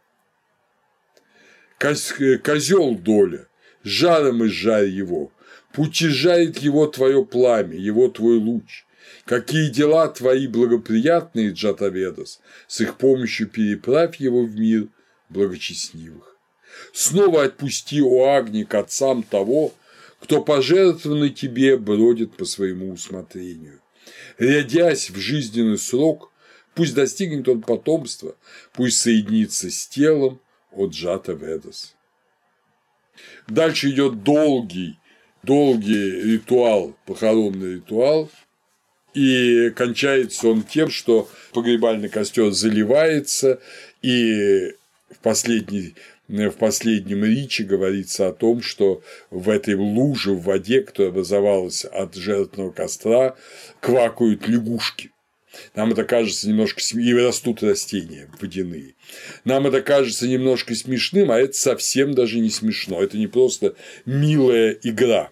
Козел доля, жаром изжарь его, пути жарит его твое пламя, его твой луч. Какие дела твои благоприятные, Джатаведос, с их помощью переправь его в мир благочестивых. Снова отпусти, о Агни, к отцам того, кто пожертвованный тебе бродит по своему усмотрению. Рядясь в жизненный срок, пусть достигнет он потомства, пусть соединится с телом от Джата Ведас. Дальше идет долгий, долгий ритуал, похоронный ритуал, и кончается он тем, что погребальный костер заливается, и в последний в последнем риче говорится о том, что в этой луже в воде, которая образовалась от жертвного костра, квакают лягушки. Нам это кажется немножко и растут растения водяные. Нам это кажется немножко смешным, а это совсем даже не смешно. Это не просто милая игра.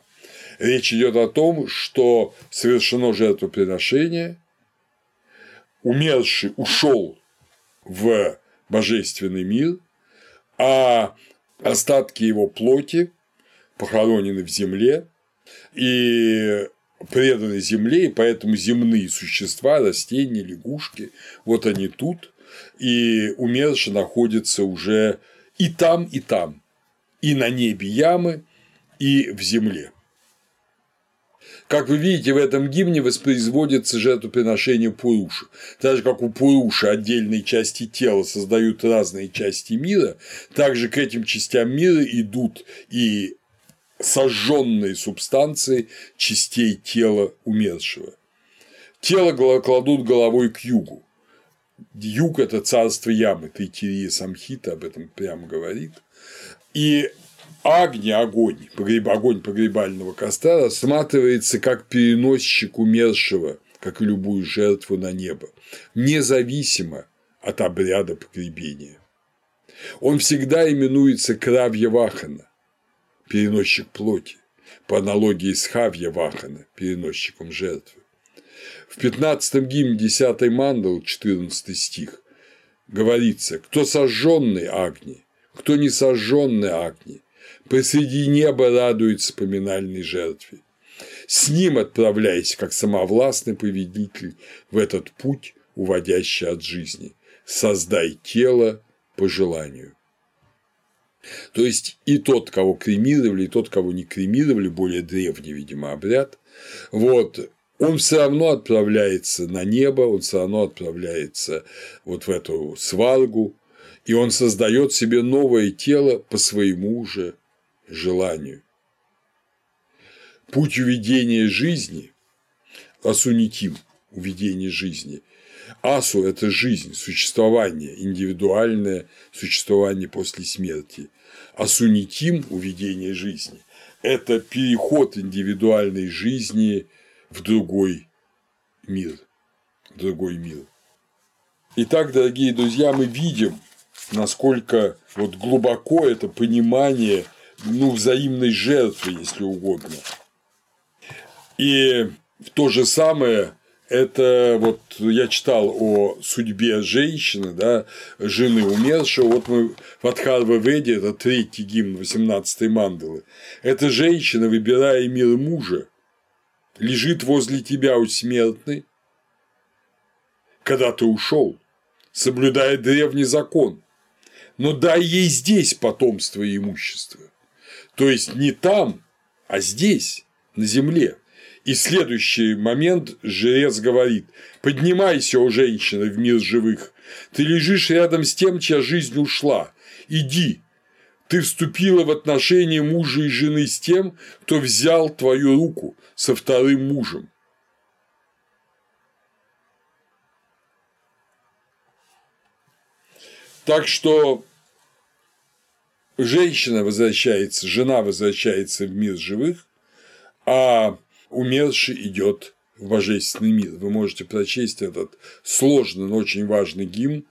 Речь идет о том, что совершено жертвоприношение, умерший ушел в божественный мир, а остатки его плоти похоронены в земле и преданы земле, и поэтому земные существа, растения, лягушки, вот они тут, и умерший находится уже и там, и там, и на небе ямы, и в земле. Как вы видите, в этом гимне воспроизводится жертвоприношение Пуруши. Так же, как у Пуруши отдельные части тела создают разные части мира, так же к этим частям мира идут и сожженные субстанции частей тела умершего. Тело кладут головой к югу. Юг – это царство ямы, Тайтирия Самхита об этом прямо говорит. И Агни, огонь, погреб, огонь погребального костра рассматривается как переносчик умершего, как и любую жертву на небо, независимо от обряда погребения. Он всегда именуется Кравья Вахана, переносчик плоти, по аналогии с Хавья Вахана, переносчиком жертвы. В 15-м гимне 10 мандал, 14 стих, говорится, кто сожженный Агни, кто не сожженный Агни, посреди неба радуется поминальной жертве. С ним отправляйся, как самовластный повелитель, в этот путь, уводящий от жизни. Создай тело по желанию. То есть и тот, кого кремировали, и тот, кого не кремировали, более древний, видимо, обряд, вот, он все равно отправляется на небо, он все равно отправляется вот в эту сваргу, и он создает себе новое тело по своему же желанию. Путь уведения жизни – асунитим – уведение жизни. Асу – это жизнь, существование, индивидуальное существование после смерти. Асунитим – уведение жизни – это переход индивидуальной жизни в другой мир, другой мир. Итак, дорогие друзья, мы видим, насколько вот глубоко это понимание ну, взаимной жертвы, если угодно. И то же самое это вот я читал о судьбе женщины, да, жены умершего. Вот мы в Адхарва Веде, это третий гимн 18-й мандалы. Эта женщина, выбирая мир мужа, лежит возле тебя у смертной, когда ты ушел, соблюдая древний закон. Но дай ей здесь потомство и имущество. То есть не там, а здесь, на земле. И следующий момент жрец говорит «Поднимайся, о женщина, в мир живых, ты лежишь рядом с тем, чья жизнь ушла, иди, ты вступила в отношения мужа и жены с тем, кто взял твою руку со вторым мужем. Так что женщина возвращается, жена возвращается в мир живых, а умерший идет в божественный мир. Вы можете прочесть этот сложный, но очень важный гимн,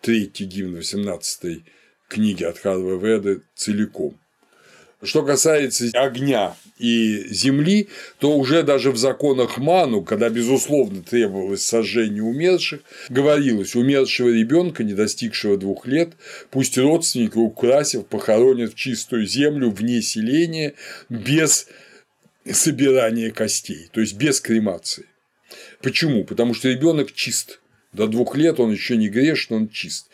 третий гимн 18 книги от Харва Веды целиком. Что касается огня и земли, то уже даже в законах Ману, когда безусловно требовалось сожжение умерших, говорилось, умершего ребенка, не достигшего двух лет, пусть родственники, украсив, похоронят в чистую землю вне селения без собирания костей, то есть без кремации. Почему? Потому что ребенок чист. До двух лет он еще не грешен, он чист.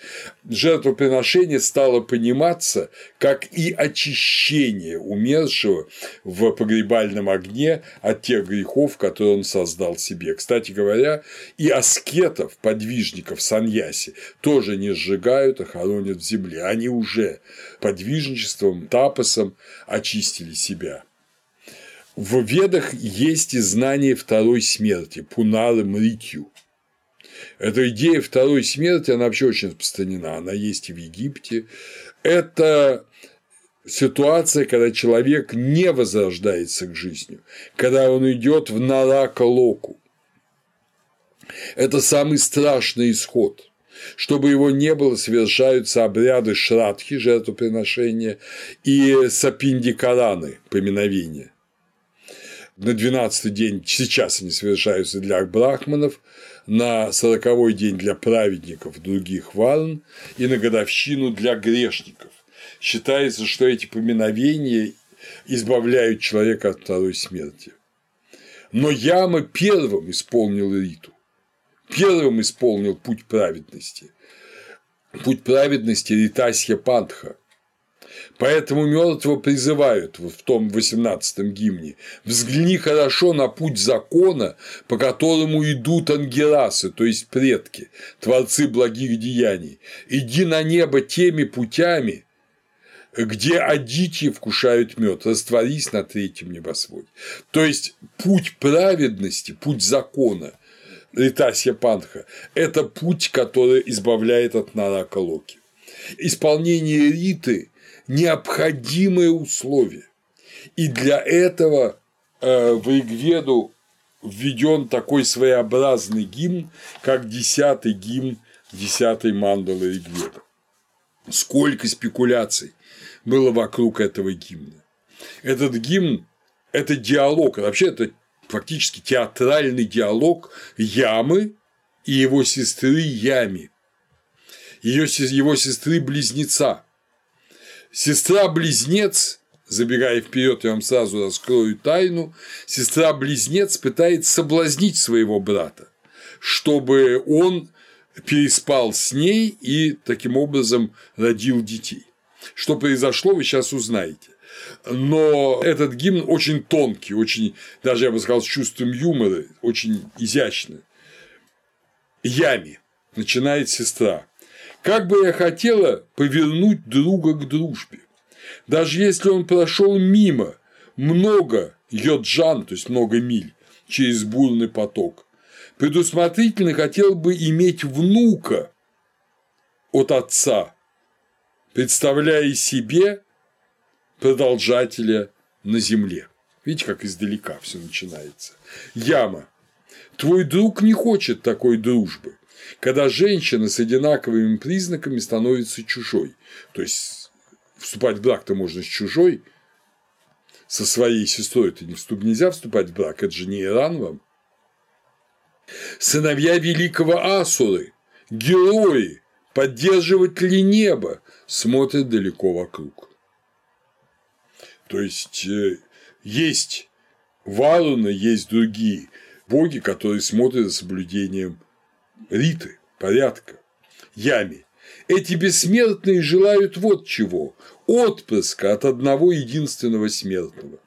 Жертвоприношение стало пониматься как и очищение умершего в погребальном огне от тех грехов, которые он создал себе. Кстати говоря, и аскетов, подвижников саньяси тоже не сжигают, а хоронят в земле. Они уже подвижничеством, тапосом очистили себя. В Ведах есть и знание второй смерти, пунары мритью. Эта идея второй смерти, она вообще очень распространена, она есть и в Египте. Это ситуация, когда человек не возрождается к жизни, когда он идет в нарака локу. Это самый страшный исход. Чтобы его не было, совершаются обряды шрадхи, жертвоприношения, и сапиндикараны, поминовения на 12 день сейчас они совершаются для брахманов, на 40 день для праведников других варн и на годовщину для грешников. Считается, что эти поминовения избавляют человека от второй смерти. Но Яма первым исполнил риту, первым исполнил путь праведности. Путь праведности Ритасья Пантха – Поэтому мертвого призывают в том 18-м гимне «Взгляни хорошо на путь закона, по которому идут ангеласы, то есть предки, творцы благих деяний. Иди на небо теми путями, где адити вкушают мед, растворись на третьем небосводе. То есть путь праведности, путь закона – Ритасья Панха – это путь, который избавляет от нарака Локи. Исполнение риты необходимое условие. И для этого э, в Игведу введен такой своеобразный гимн, как десятый гимн десятой мандалы Игведа. Сколько спекуляций было вокруг этого гимна. Этот гимн – это диалог, вообще это фактически театральный диалог Ямы и его сестры Ями, ее, его сестры-близнеца, Сестра-близнец, забегая вперед, я вам сразу раскрою тайну, сестра-близнец пытается соблазнить своего брата, чтобы он переспал с ней и таким образом родил детей. Что произошло, вы сейчас узнаете. Но этот гимн очень тонкий, очень, даже я бы сказал, с чувством юмора, очень изящный. Ями начинает сестра. Как бы я хотела повернуть друга к дружбе, даже если он прошел мимо много йоджан, то есть много миль, через бурный поток, предусмотрительно хотел бы иметь внука от отца, представляя себе продолжателя на земле. Видите, как издалека все начинается. Яма. Твой друг не хочет такой дружбы, когда женщина с одинаковыми признаками становится чужой. То есть вступать в брак-то можно с чужой, со своей сестрой это не вступ, нельзя вступать в брак, это же не Иран вам. Сыновья великого Асуры, герои, поддерживатели неба, смотрят далеко вокруг. То есть э, есть Варуна, есть другие боги, которые смотрят за соблюдением риты, порядка, ями. Эти бессмертные желают вот чего – отпрыска от одного единственного смертного.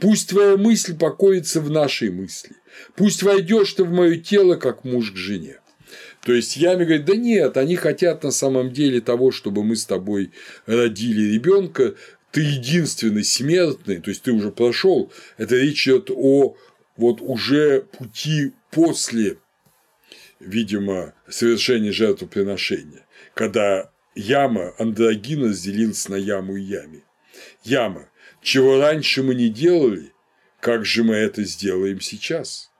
Пусть твоя мысль покоится в нашей мысли, пусть войдешь ты в мое тело, как муж к жене. То есть Ями говорит, да нет, они хотят на самом деле того, чтобы мы с тобой родили ребенка, ты единственный смертный, то есть ты уже прошел. Это речь идет о вот уже пути после, видимо, совершения жертвоприношения, когда яма андрогина разделилась на яму и яме. Яма, чего раньше мы не делали, как же мы это сделаем сейчас?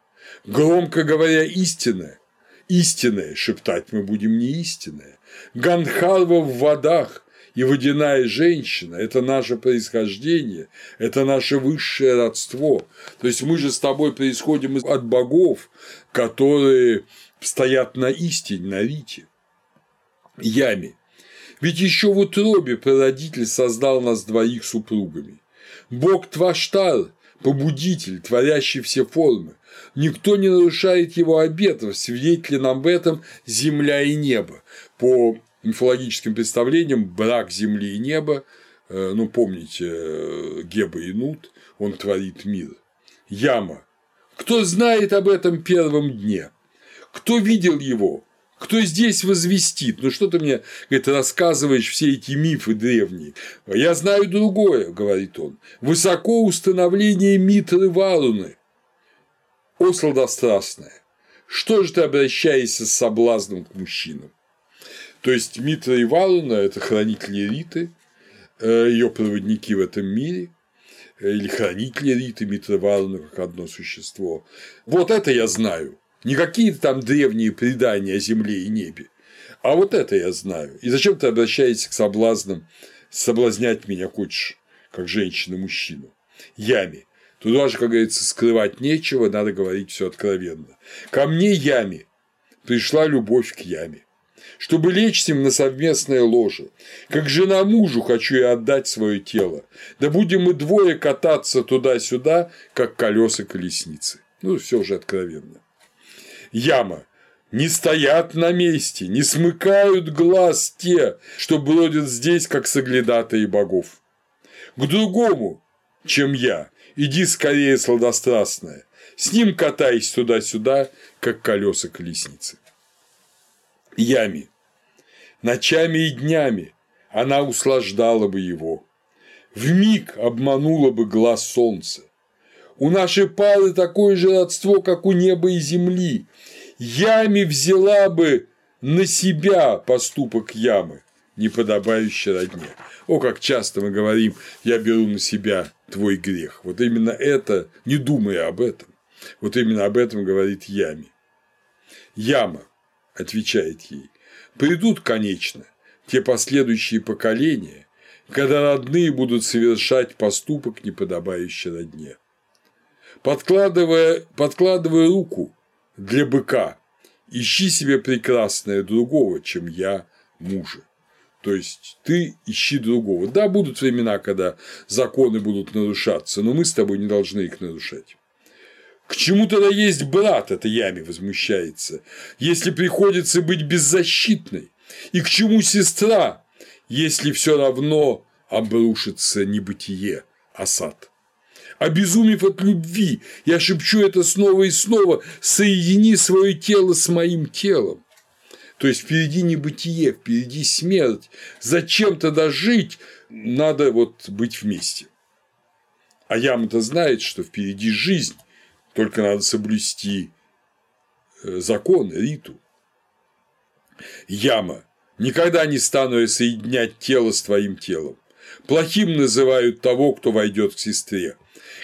Громко говоря истинное, истинное шептать мы будем не истинное. Ганхарва в водах и водяная женщина – это наше происхождение, это наше высшее родство. То есть мы же с тобой происходим от богов, которые стоят на истине, на рите, яме. Ведь еще в утробе прародитель создал нас двоих супругами. Бог Тваштар – побудитель, творящий все формы. Никто не нарушает его обетов, свидетели нам об этом земля и небо. По мифологическим представлениям брак земли и неба, э, ну, помните, э, Геба и Нут, он творит мир. Яма. Кто знает об этом первом дне? Кто видел его? Кто здесь возвестит? Ну что ты мне говорит, рассказываешь все эти мифы древние? Я знаю другое, говорит он. Высоко установление Митры Варуны. О, сладострастная, что же ты обращаешься с соблазном к мужчинам? То есть Митра Ивановна – это хранители Риты, э, ее проводники в этом мире, э, или хранители Риты, Митра Ивановна как одно существо. Вот это я знаю. Не какие-то там древние предания о земле и небе, а вот это я знаю. И зачем ты обращаешься к соблазнам, соблазнять меня хочешь, как женщина-мужчину? Ями. Туда же, как говорится, скрывать нечего, надо говорить все откровенно. Ко мне яме пришла любовь к яме чтобы лечь с ним на совместное ложе. Как жена мужу хочу я отдать свое тело. Да будем мы двое кататься туда-сюда, как колеса колесницы. Ну, все уже откровенно. Яма. Не стоят на месте, не смыкают глаз те, что бродят здесь, как соглядатые богов. К другому, чем я, иди скорее, сладострастная, с ним катайся туда-сюда, как колеса колесницы. Ями ночами и днями она услаждала бы его, в миг обманула бы глаз солнца. У нашей пары такое же родство, как у неба и земли. Ями взяла бы на себя поступок ямы, не подобающий родне. О, как часто мы говорим, я беру на себя твой грех. Вот именно это, не думая об этом, вот именно об этом говорит Ями. Яма отвечает ей, Придут, конечно, те последующие поколения, когда родные будут совершать поступок, неподобающий родне. Подкладывая, подкладывая руку для быка, ищи себе прекрасное другого, чем я мужа. То есть ты ищи другого. Да, будут времена, когда законы будут нарушаться, но мы с тобой не должны их нарушать. К чему тогда есть брат, это Ями возмущается, если приходится быть беззащитной? И к чему сестра, если все равно обрушится небытие, осад? Обезумев от любви, я шепчу это снова и снова, соедини свое тело с моим телом. То есть впереди небытие, впереди смерть. Зачем тогда жить? Надо вот быть вместе. А Яма-то знает, что впереди жизнь, только надо соблюсти э, закон, риту. Яма. Никогда не стану я соединять тело с твоим телом. Плохим называют того, кто войдет к сестре.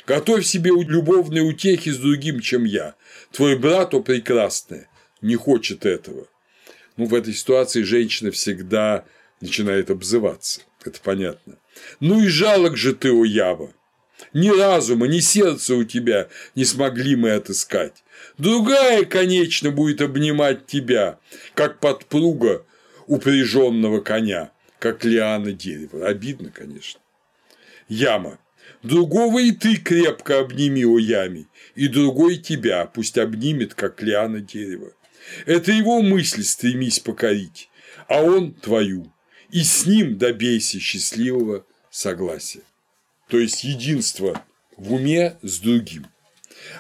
Готовь себе любовные утехи с другим, чем я. Твой брат, о прекрасное, не хочет этого. Ну, в этой ситуации женщина всегда начинает обзываться. Это понятно. Ну и жалок же ты, о Ява. Ни разума, ни сердца у тебя не смогли мы отыскать. Другая, конечно, будет обнимать тебя, как подпруга упряженного коня, как лиана дерева. Обидно, конечно. Яма. Другого и ты крепко обними, о яме, и другой тебя пусть обнимет, как лиана дерева. Это его мысль стремись покорить, а он твою, и с ним добейся счастливого согласия. То есть единство в уме с другим.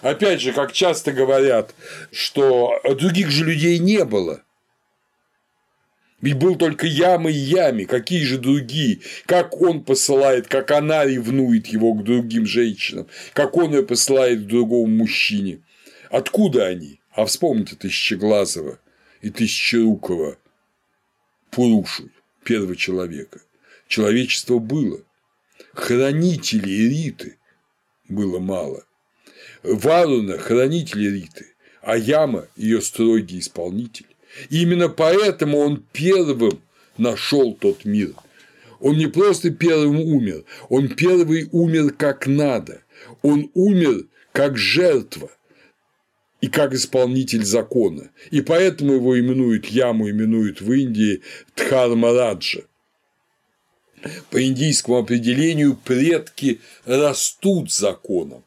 Опять же, как часто говорят, что других же людей не было. Ведь был только Яма и Ями, какие же другие, как он посылает, как она ревнует его к другим женщинам, как он ее посылает к другому мужчине. Откуда они? А вспомните Тысячеглазого и Тысячерукого Пурушу, первого человека. Человечество было. Хранителей Риты было мало. Варуна – хранитель Риты, а Яма – ее строгий исполнитель. И именно поэтому он первым нашел тот мир. Он не просто первым умер, он первый умер как надо. Он умер как жертва и как исполнитель закона. И поэтому его именуют, яму именуют в Индии Дхармараджа. По индийскому определению предки растут законом.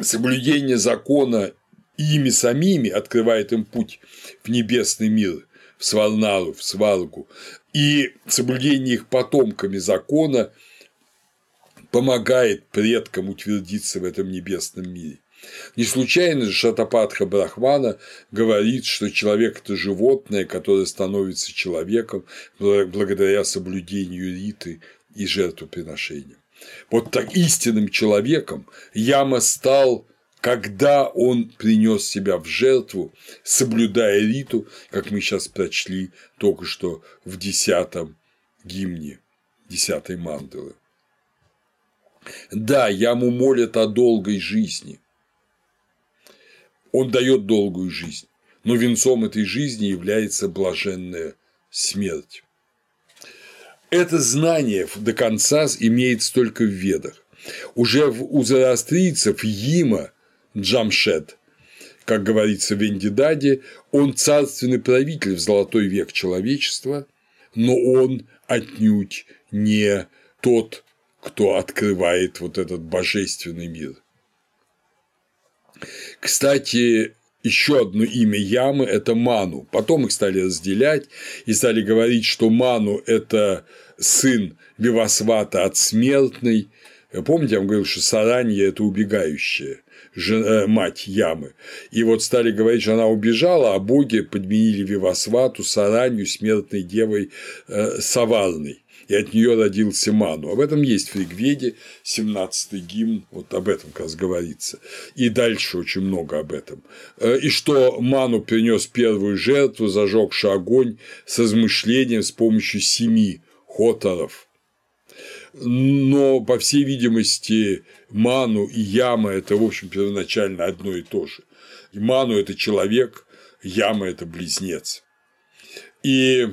Соблюдение закона ими самими открывает им путь в небесный мир, в Сварнару, в Сваргу, и соблюдение их потомками закона помогает предкам утвердиться в этом небесном мире. Не случайно же Шатапатха Брахмана говорит, что человек – это животное, которое становится человеком благодаря соблюдению риты и жертвоприношениям. Вот так истинным человеком Яма стал когда он принес себя в жертву, соблюдая риту, как мы сейчас прочли только что в десятом гимне, десятой мандалы. Да, яму молят о долгой жизни. Он дает долгую жизнь, но венцом этой жизни является блаженная смерть. Это знание до конца имеется только в ведах. Уже у зороастрийцев Има Джамшед, как говорится в Эндидаде, он царственный правитель в золотой век человечества, но он отнюдь не тот, кто открывает вот этот божественный мир. Кстати, еще одно имя Ямы – это Ману. Потом их стали разделять и стали говорить, что Ману – это сын Вивасвата от смертной. Помните, я вам говорил, что Саранья – это убегающая жена, э, мать Ямы. И вот стали говорить, что она убежала, а боги подменили Вивасвату Саранью смертной девой э, Саварной и от нее родился Ману. Об этом есть в Ригведе, 17-й гимн, вот об этом как раз говорится. И дальше очень много об этом. Э, и что Ману принес первую жертву, зажегший огонь с размышлением с помощью семи хоторов. Но, по всей видимости, Ману и Яма – это, в общем, первоначально одно и то же. Ману – это человек, Яма – это близнец. И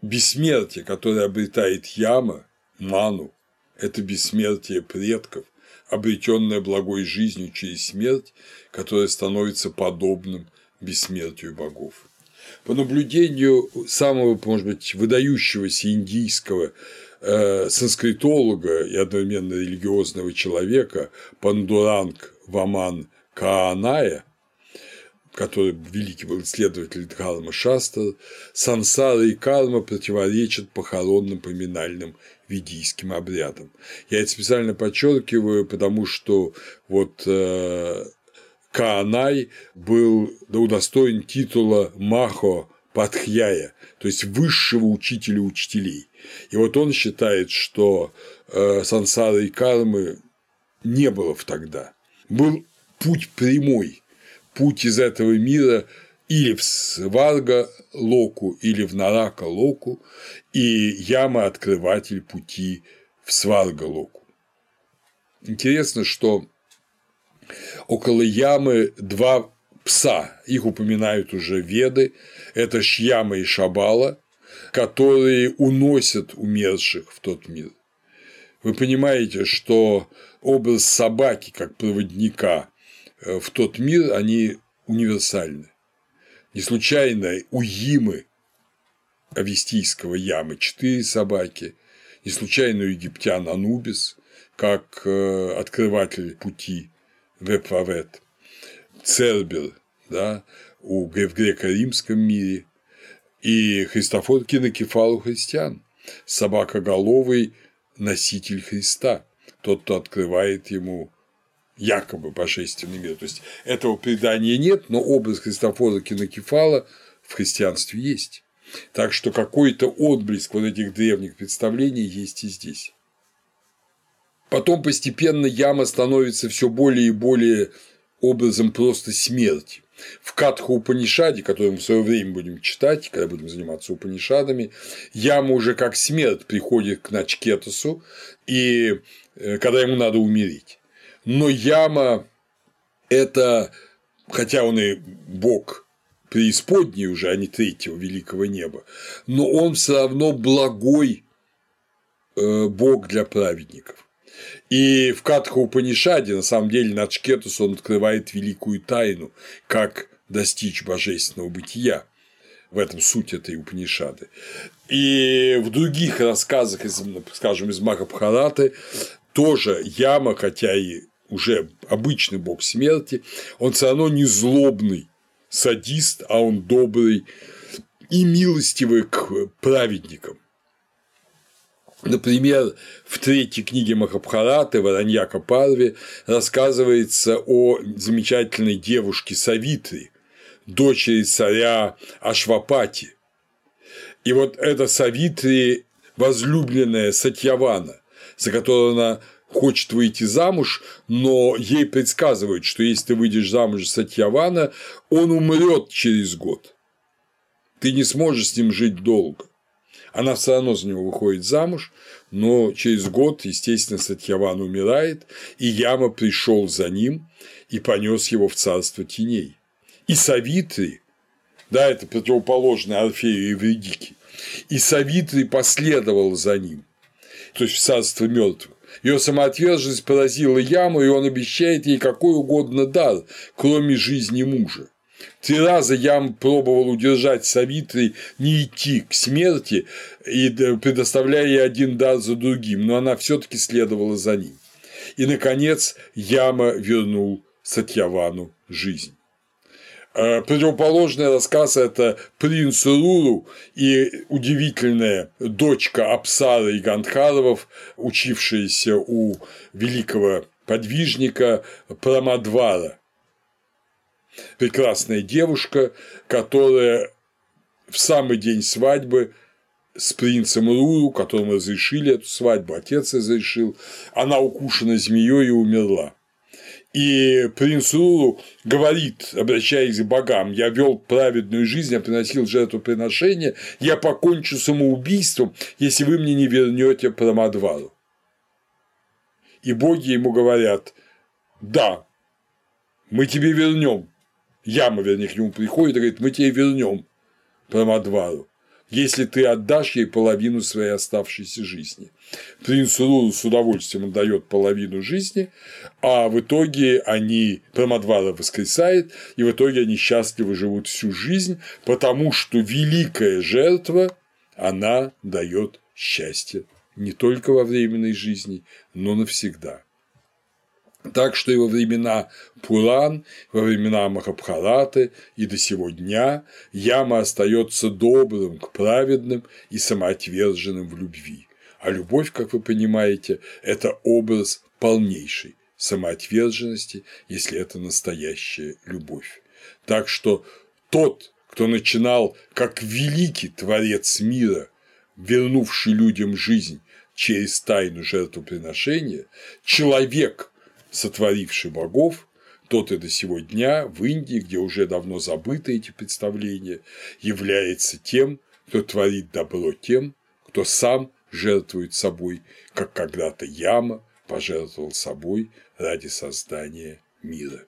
бессмертие, которое обретает Яма, Ману – это бессмертие предков, обретенное благой жизнью через смерть, которое становится подобным бессмертию богов. По наблюдению самого, может быть, выдающегося индийского э, санскритолога и одновременно религиозного человека Пандуранг Ваман Кааная, который великий был исследователь Дхарма Шастра, сансара и карма противоречат похоронным поминальным ведийским обрядам. Я это специально подчеркиваю, потому что вот э, Каанай был удостоен титула Махо Патхьяя, то есть высшего учителя учителей. И вот он считает, что э, сансары и кармы не было в тогда. Был путь прямой, путь из этого мира или в Сварга Локу, или в Нарака Локу, и яма – открыватель пути в Сварга Локу. Интересно, что около ямы два пса, их упоминают уже веды, это Шьяма и Шабала, которые уносят умерших в тот мир. Вы понимаете, что образ собаки как проводника э, в тот мир, они универсальны. Не случайно у Имы Авестийского ямы четыре собаки, не случайно у египтян Анубис, как э, открыватель пути Вепвавет, Цербер, да, у, в греко-римском мире, и Христофор кинокефал у христиан, собакоголовый носитель Христа, тот, кто открывает ему якобы божественный мир. То есть этого предания нет, но образ Христофора Кинокефала в христианстве есть. Так что какой-то отблеск вот этих древних представлений есть и здесь. Потом постепенно яма становится все более и более образом просто смерти. В Катха Упанишаде, который мы в свое время будем читать, когда будем заниматься Упанишадами, яма уже как смерть приходит к Начкетасу, и э, когда ему надо умереть но яма – это, хотя он и бог преисподней уже, а не третьего великого неба, но он все равно благой э, бог для праведников. И в Катха Упанишаде, на самом деле, Начкетус он открывает великую тайну, как достичь божественного бытия. В этом суть этой Упанишады. И в других рассказах, из, скажем, из Махабхараты, тоже яма, хотя и уже обычный бог смерти, он все равно не злобный садист, а он добрый и милостивый к праведникам. Например, в третьей книге Махабхараты Вараньяка Парви рассказывается о замечательной девушке Савитри, дочери царя Ашвапати. И вот эта Савитри – возлюбленная Сатьявана, за которую она хочет выйти замуж, но ей предсказывают, что если ты выйдешь замуж за Сатьявана, он умрет через год. Ты не сможешь с ним жить долго. Она все равно за него выходит замуж, но через год, естественно, Сатьяван умирает, и Яма пришел за ним и понес его в царство теней. И Савитри, да, это противоположное Орфею и Евредике, и Савитри последовал за ним, то есть в царство мертвых. Ее самоотверженность поразила яму, и он обещает ей какой угодно дар, кроме жизни мужа. Три раза Ям пробовал удержать Савитри не идти к смерти и предоставляя ей один дар за другим, но она все таки следовала за ним. И, наконец, Яма вернул Сатьявану жизнь. Э, противоположный рассказ – это принц Руру и удивительная дочка Апсара и Гандхаровов, учившаяся у великого подвижника Прамадвара. Прекрасная девушка, которая в самый день свадьбы с принцем Руру, которому разрешили эту свадьбу, отец разрешил, она укушена змеей и умерла. И принц Руру говорит, обращаясь к богам, я вел праведную жизнь, я приносил жертвоприношения, я покончу самоубийством, если вы мне не вернете Прамадвару. И боги ему говорят, да, мы тебе вернем. Яма, вернее, к нему приходит и говорит, мы тебе вернем Прамадвару если ты отдашь ей половину своей оставшейся жизни. Принц Руру с удовольствием отдает половину жизни, а в итоге они, Прамадвара воскресает, и в итоге они счастливо живут всю жизнь, потому что великая жертва, она дает счастье не только во временной жизни, но навсегда. Так что и во времена Пуран, во времена Махабхараты и до сего дня Яма остается добрым к праведным и самоотверженным в любви. А любовь, как вы понимаете, это образ полнейшей самоотверженности, если это настоящая любовь. Так что тот, кто начинал как великий творец мира, вернувший людям жизнь через тайну жертвоприношения, человек – сотворивший богов, тот и до сего дня в Индии, где уже давно забыты эти представления, является тем, кто творит добро тем, кто сам жертвует собой, как когда-то Яма пожертвовал собой ради создания мира.